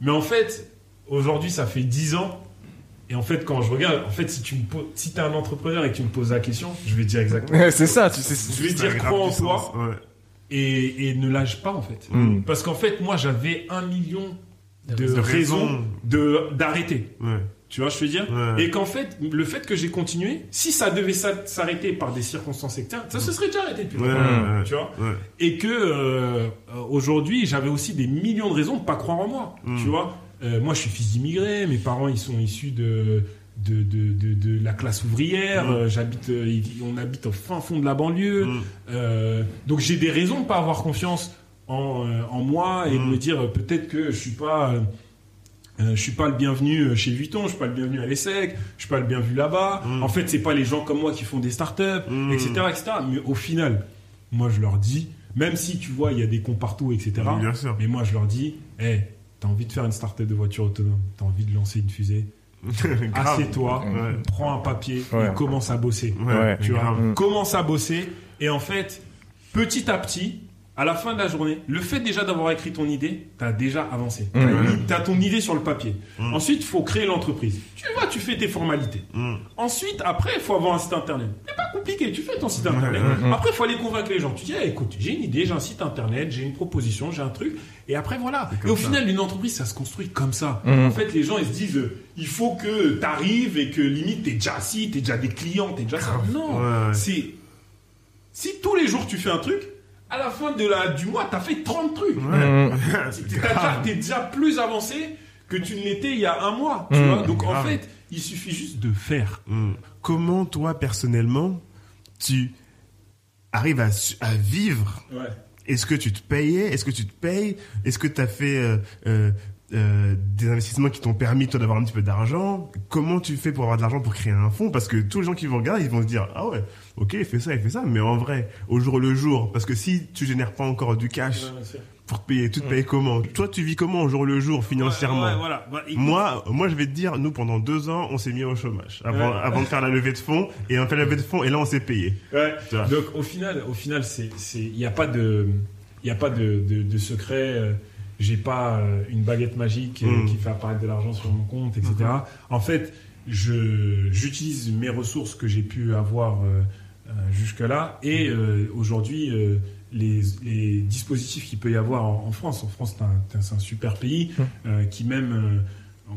Mais en fait, aujourd'hui, ça fait 10 ans. Et en fait, quand je regarde, en fait, si tu me poses, si t'es un entrepreneur et que tu me poses la question, je vais dire exactement. c'est ça, tu sais. Je vais C'est dire crois en toi ouais. et, et ne lâche pas en fait. Mm. Parce qu'en fait, moi, j'avais un million de, De raisons. de d'arrêter. Ouais. Tu vois, je veux dire? Ouais. Et qu'en fait, le fait que j'ai continué, si ça devait s'a- s'arrêter par des circonstances externes, ça se serait déjà arrêté depuis Ouais, longtemps. ouais, ouais. Tu vois? Ouais. Et que euh, euh, aujourd'hui, j'avais aussi des millions de raisons de pas croire en moi. Mm. Tu vois? Euh, Moi, je suis fils d'immigrés. Mes parents, ils sont issus de de, de, de, de la classe ouvrière. Mm. euh, J'habite, euh, on habite au fin fond de la banlieue. Mm. Euh, donc j'ai des raisons de pas avoir confiance en, en moi et de Mm. me dire peut-être que je suis pas. euh, je suis pas le bienvenu chez Vuitton, je suis pas le bienvenu à l'ESSEC, je suis pas le bienvenu là-bas. En fait, c'est pas les gens comme moi qui font des startups, etc., etc. Mais au final, moi je leur dis, même si tu vois, il y a des cons partout, etc. Bien sûr. Mais moi je leur dis, hey, t'as envie de faire une startup de voiture autonome, t'as envie de lancer une fusée, assieds-toi, Ouais. prends un papier Ouais. et commence à bosser. Ouais. Tu vois, grave. Mm. commence à bosser et en fait, petit à petit, à la fin de la journée, le fait déjà d'avoir écrit ton idée, t'as déjà avancé. Mm. mis- T'as ton idée sur le papier. Mm. Ensuite, il faut créer l'entreprise. Tu vois, tu fais tes formalités. Mm. Ensuite, après, il faut avoir un site internet. C'est pas compliqué, tu fais ton site internet. Après, il faut aller convaincre les gens. Tu dis, Eh, écoute, j'ai une idée, j'ai un site internet, j'ai une proposition, j'ai un truc. Et après, voilà. Et au ça. final, une entreprise, ça se construit comme ça. Mhm. En fait, les gens, ils se disent, euh, il faut que tu arrives et que limite, t'es déjà assis, t'es déjà des clients, t'es déjà ça. Non. Ouais, ouais. C'est. Si tous les jours tu fais un truc, à la fin de la, du mois, t'as fait 30 trucs. Mm. T'es déjà, plus avancé que tu ne l'étais il y a un mois. Tu Mm. vois Donc en fait, il suffit juste de faire. Mm. Comment toi personnellement tu arrives à, vivre? Ouais. Est-ce que tu te payais? Est-ce que tu te payes? Est-ce que tu as fait euh, euh, euh, des investissements qui t'ont permis toi d'avoir un petit peu d'argent. Comment tu fais pour avoir de l'argent pour créer un fonds? Parce que tous les gens qui vont regarder, ils vont se dire ah ouais, ok, il fait ça, il fait ça, mais en vrai, au jour le jour, parce que si tu génères pas encore du cash pour te payer, tu te payes comment? Toi, tu vis comment au jour le jour financièrement? Ouais, ouais, voilà. Bah, écoute, Moi, moi, je vais te dire, nous, pendant deux ans, on s'est mis au chômage. Avant, Ouais. avant de faire la levée de fonds, et on fait la levée de fonds, et là, on s'est payé. Donc au final, au final, c'est, il n'y a pas de, il y a pas de, de, de secret. J'ai pas euh, une baguette magique euh, Mm. qui fait apparaître de l'argent sur mon compte, etc. En fait, je, j'utilise mes ressources que j'ai pu avoir euh, jusque-là et euh, aujourd'hui les, les dispositifs qu'il peut y avoir en, en France. En France, c'est un, un super pays euh, qui même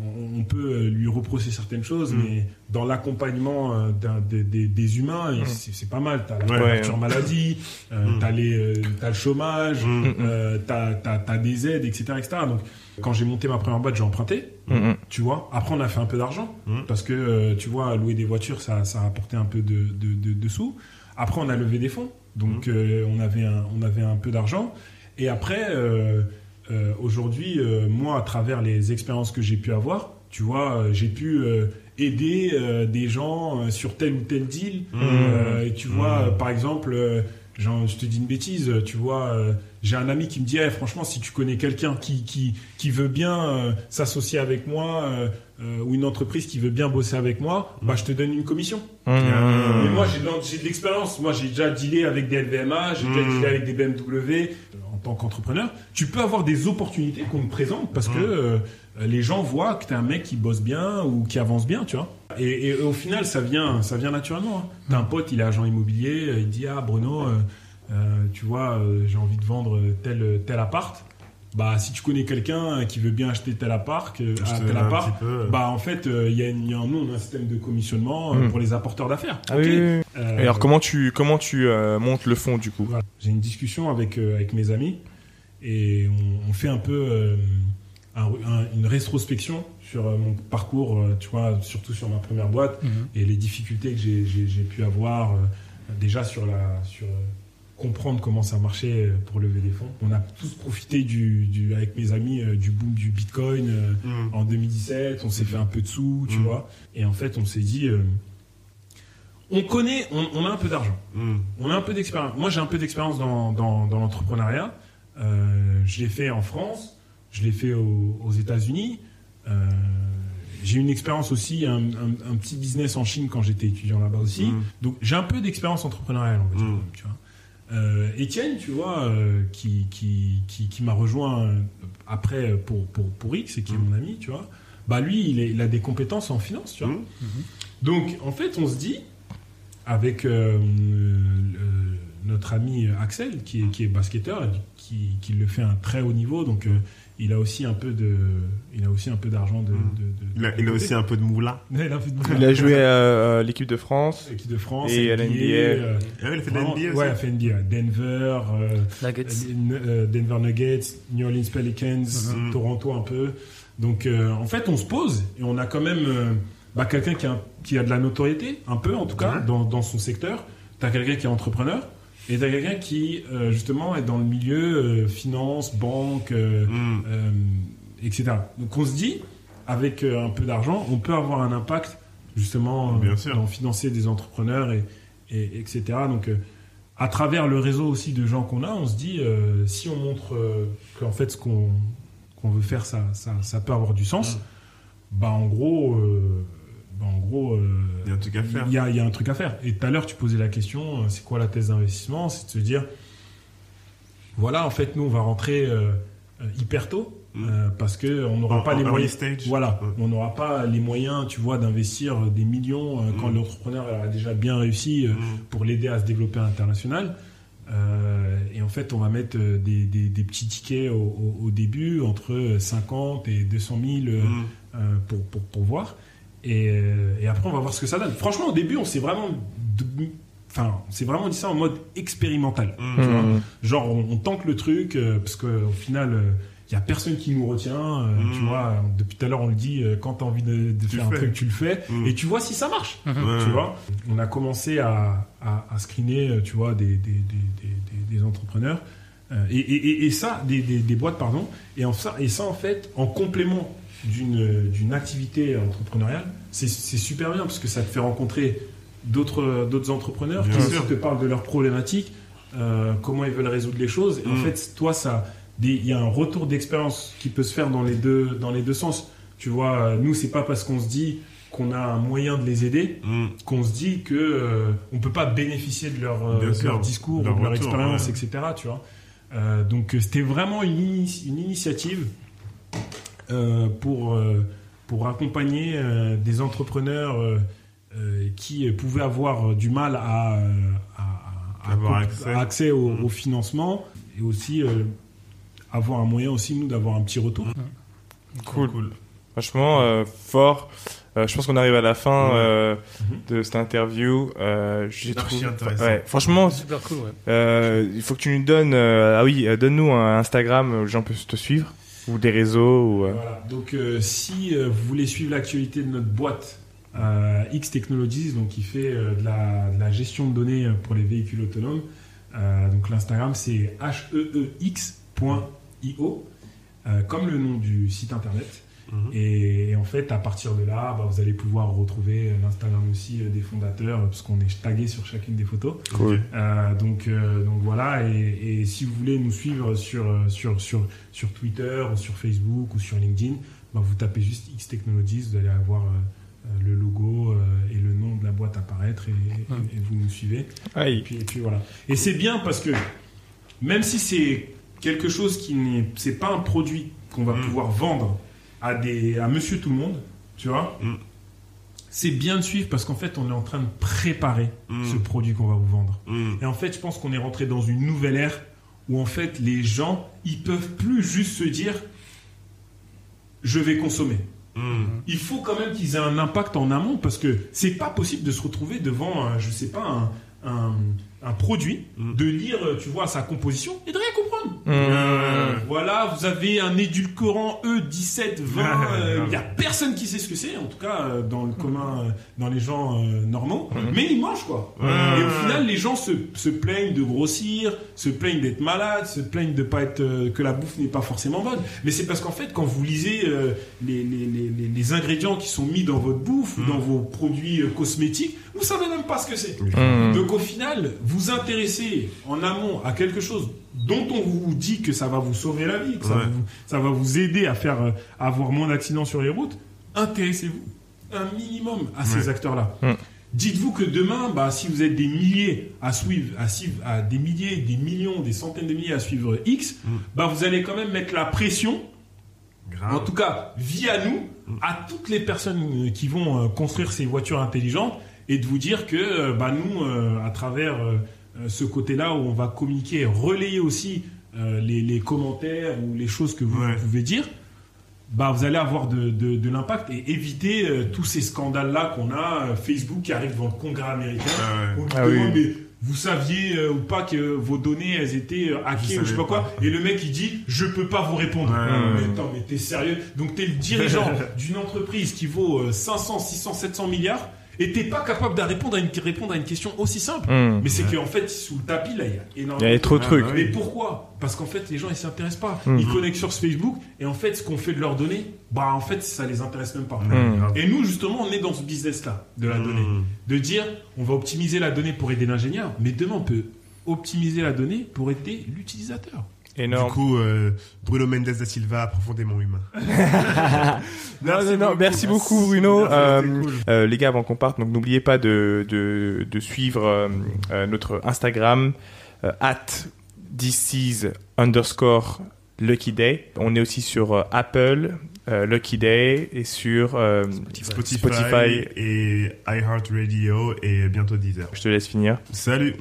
on, on peut lui reprocher certaines choses, Mm. mais dans l'accompagnement euh, des, des- des humains, et c'est pas mal. T'as la Ouais. couverture maladie, euh, Mm. t'as euh, t'as le chômage, Mm. euh, t'as des aides, etc., etc. Donc, quand j'ai monté ma première boîte, j'ai emprunté, Mm. tu vois. Après, on a fait un peu d'argent Mm. parce que euh, tu vois, louer des voitures, ça, ça a apporté un peu de, de, de- de sous. Après, on a levé des fonds, donc on avait un, on avait un peu d'argent. Et après, euh, aujourd'hui, euh, moi, à travers les expériences que j'ai pu avoir, tu vois, euh, j'ai pu aider des gens sur tel ou tel deal. Euh, et tu vois, Mmh. par exemple, genre, je te dis une bêtise, tu vois, j'ai un ami qui me dit, Eh, franchement, si tu connais quelqu'un qui, qui, qui veut bien s'associer avec moi, ou une entreprise qui veut bien bosser avec moi, bah, je te donne une commission. Mm. Mais moi, j'ai de l'expérience. Moi, j'ai déjà dealé avec des LVMH, j'ai déjà dealé avec des BMW. En tant qu'entrepreneur, tu peux avoir des opportunités qu'on te présente parce que euh, les gens voient que tu es un mec qui bosse bien ou qui avance bien, tu vois. Et, et au final, ça vient, ça vient naturellement. hein. T'as un pote, il est agent immobilier, euh, il dit Ah, Bruno, euh, euh, tu vois, j'ai envie de vendre tel, tel appart. Bah, si tu connais quelqu'un qui veut bien acheter tel appart, euh, ah, tel un appart, peu, euh. bah en fait, euh, il y a, une- il y a un, a un système de commissionnement euh, Mm. pour les apporteurs d'affaires. Ah Ok. oui, oui, oui. Euh, Et alors comment tu comment tu euh, montes le fond du coup? Voilà. J'ai une discussion avec, euh, avec mes amis et on, on fait un peu euh, un- un- une rétrospection sur euh, mon parcours, euh, tu vois, surtout sur ma première boîte Mhm. et les difficultés que j'ai- pu avoir euh, déjà sur la sur euh, comprendre comment ça marchait euh, pour lever des fonds. On a tous profité du, du avec mes amis euh, du boom du Bitcoin euh, Mm. en 2017, on s'est fait un peu de sous, tu Mhm. vois. Et en fait, on s'est dit euh, on connaît, on, on a un peu d'argent. Mm. On a un peu d'expérience. Moi, j'ai un peu d'expérience dans, dans, dans l'entrepreneuriat. Euh, je l'ai fait en France, je l'ai fait au- aux États-Unis. Euh, j'ai une expérience aussi, un, un- un petit business en Chine quand j'étais étudiant là-bas aussi. Mm. Donc, j'ai un peu d'expérience entrepreneuriale, on va dire. Mm. Tu vois. Euh, Étienne, tu vois, euh, qui, qui, qui, qui m'a rejoint euh, après pour, pour, pour X et qui est Mm. mon ami, tu vois. Bah lui, il, est- il a des compétences en finance, tu vois. Mm. Donc, en fait, on se dit, avec euh, le- notre ami Axel, qui est, qui est basketteur, et qui, qui le fait à un très haut niveau, donc euh, il a aussi un peu de, il a aussi un peu d'argent de, Mm. de- de- Il a, il aussi un peu de moula. Il a Il joué à l'équipe de France. Équipe de France Et à NBA, la NBA. euh, Ah ouais, il a fait de NBA aussi. ouais, il a fait NBA, Denver, euh, Nuggets. euh, Denver Nuggets, New Orleans Pelicans, Mhm. Toronto un peu. Donc euh, en fait, on se pose et on a quand même euh, bah, quelqu'un qui a, qui a de la notoriété, un peu en tout cas, dans, dans son secteur. Tu as quelqu'un qui est entrepreneur. Et tu as quelqu'un qui, euh, justement, est dans le milieu euh, finance, banque, euh, Mm. euh, etc. Donc on se dit, avec un peu d'argent, on peut avoir un impact, justement, Bien sûr. dans financer des entrepreneurs, et, et- etc. Donc, à travers le réseau aussi de gens qu'on a, on se dit, si on montre qu'en fait, ce qu'on veut faire, ça, ça, ça peut avoir du sens, bah en gros, bah, en gros, Il y a un truc à faire. il y a, il y a un truc à faire. Et tout à l'heure, tu posais la question, euh, c'est quoi la thèse d'investissement? C'est de se dire, voilà, en fait, nous, on va rentrer euh, euh, hyper tôt, Mm. euh, parce que on n'aura pas en les moyens. stage. Voilà, Ouais. on n'aura pas les moyens, tu vois, d'investir des millions euh, quand Mm. l'entrepreneur a déjà bien réussi euh, Mm. pour l'aider à se développer à l'international. Et en fait, on va mettre des, des- des petits tickets au, au- au début, entre 50 et 200 000 euh, Mm. euh, pour, pour, pour voir. Et, euh, et après, on va voir ce que ça donne. Franchement, au début, on s'est vraiment, enfin, on s'est vraiment dit ça en mode expérimental. Mm. Tu vois Mmh. Genre, on, on tente le truc euh, parce qu'au final, il y a personne qui nous retient. euh, Mm. Tu vois, depuis tout à l'heure, on le dit. euh, quand t'as envie de, de Tu faire un fais. truc, tu le fais. Et tu vois si ça marche. Tu vois, on a commencé à, à, à screener, euh, tu vois, des, des, des, des, des- des entrepreneurs euh, et, et, et- et ça, des, des, des boîtes, pardon. Et, en ça, et ça, en fait, en complément d'une activité entrepreneuriale, c'est super bien parce que ça te fait rencontrer d'autres entrepreneurs Bien qui sûr. te parlent de leurs problématiques, euh, comment ils veulent résoudre les choses. Et en Mm. fait, toi, ça, il y a un retour d'expérience qui peut se faire dans les deux dans les deux sens. Tu vois, euh, nous, c'est pas parce qu'on se dit qu'on a un moyen de les aider Mm. qu'on se dit que euh, on peut pas bénéficier de leur, euh, de leur discours, Leur de leur retour, expérience, ouais. etc. Tu vois. Donc c'était vraiment une, une initiative pour euh, pour accompagner euh, des entrepreneurs euh, euh, qui pouvaient avoir du mal à, euh, à- à- à Avoir accès. à accès au, Mm. au financement et aussi euh, avoir un moyen aussi nous d'avoir un petit retour. Cool. Franchement, euh, fort. Euh, je pense qu'on arrive à la fin Ouais. euh, Mhm. de cette interview. Euh, j'ai Archi trouvé- intéressant. Ouais, franchement, Super cool, ouais. euh, il faut que tu nous donnes. euh, ah oui, euh, donne-nous un Instagram où les gens peuvent te suivre ou des réseaux euh, Voilà. Donc, euh, si euh, vous voulez suivre l'actualité de notre boîte X Technologies, donc qui fait de, la, gestion de données pour les véhicules autonomes, donc l'Instagram c'est heex.io, comme le nom du site internet. Mhm. Et, et en fait, à partir de là, bah, vous allez pouvoir retrouver euh, l'Instagram aussi euh, des fondateurs, euh, parce qu'on est tagué sur chacune des photos. Cool. Euh, donc, euh, donc voilà, et, et si vous voulez nous suivre sur, sur, sur, sur Twitter ou sur Facebook ou sur LinkedIn, bah, vous tapez juste X Technologies, vous allez avoir euh, le logo euh, et le nom de la boîte apparaître et, et- et vous nous suivez. Et puis, et puis voilà. Et c'est bien parce que même si c'est quelque chose qui n'est, c'est pas un produit qu'on va Mm. pouvoir vendre à des, à Monsieur Tout le Monde, tu vois. Mm. C'est bien de suivre parce qu'en fait, on est en train de préparer Mm. ce produit qu'on va vous vendre. Mm. Et en fait, je pense qu'on est rentré dans une nouvelle ère où en fait les gens, ils peuvent plus juste se dire je vais consommer. Mm. Il faut quand même qu'ils aient un impact en amont parce que c'est pas possible de se retrouver devant, un, je sais pas, un, un- un produit, Mm. de lire, tu vois, sa composition et de rien comprendre. Mmh. Voilà, vous avez un édulcorant E17, 20, Ouais, euh, ouais. il y a personne qui sait ce que c'est, en tout cas euh, dans le commun, euh, dans les gens euh, normaux, mais ils mangent quoi. Et au final, les gens se, se plaignent de grossir, se plaignent d'être malades, se plaignent de pas être euh, que la bouffe n'est pas forcément bonne. Mais c'est parce qu'en fait, quand vous lisez euh, les, les, les, les- les ingrédients qui sont mis dans votre bouffe ou Mm. dans vos produits euh, cosmétiques, vous savez même pas ce que c'est. Mmh. Donc au final, vous intéressez en amont à quelque chose dont on vous dit que ça va vous sauver la vie, que ça, va, vous, ça va vous aider à faire euh, à avoir moins d'accidents sur les routes. Intéressez-vous un minimum à ces acteurs-là. Dites-vous que demain, bah, si vous êtes des milliers à suivre, à suivre, à des milliers, des millions, des centaines de milliers à suivre X, Mm. bah, vous allez quand même mettre la pression en tout cas via nous, à toutes les personnes euh, qui vont euh, construire ces voitures intelligentes et de vous dire que euh, bah, nous, euh, à travers euh, ce côté-là où on va communiquer, relayer aussi euh, les, les commentaires ou les choses que vous, Ouais. pouvez dire, bah, vous allez avoir de, de- de l'impact et éviter euh, tous ces scandales-là qu'on a, euh, Facebook qui arrive devant le Congrès américain, Ah ouais. on Ah oui. demande, mais vous saviez euh, ou pas que vos données elles étaient hackées Je ou je sais pas quoi et le mec il dit je peux pas vous répondre Ouais, ouais, mais attends mais t'es sérieux? Donc t'es le dirigeant d'une entreprise qui vaut euh, 500 600 700 milliards et t'es pas capable de répondre à une répondre à une question aussi simple Hmm. mais c'est qu'en fait sous le tapis là il y a Il énormément y a trop de trucs. mais pourquoi? Parce qu'en fait, les gens, ils s'intéressent pas. Mm. Ils connectent sur ce Facebook et en fait, ce qu'on fait de leurs données, bah en fait, ça les intéresse même pas. Mm. Et nous, justement, on est dans ce business-là de la donnée, de dire, on va optimiser la donnée pour aider l'ingénieur, mais demain, on peut optimiser la donnée pour aider l'utilisateur. Énorme. Du coup, euh, Bruno Mendes da Silva, profondément humain. Non, non, non, merci beaucoup Bruno. Merci, Euh, cool. euh, les gars, avant qu'on parte, donc n'oubliez pas de, de, de suivre euh, euh, notre Instagram at underscore Lucky Day. On est aussi sur euh, Apple euh, Lucky Day et sur euh, Spotify, Spotify. et iHeartRadio et bientôt Deezer. Je te laisse finir. Salut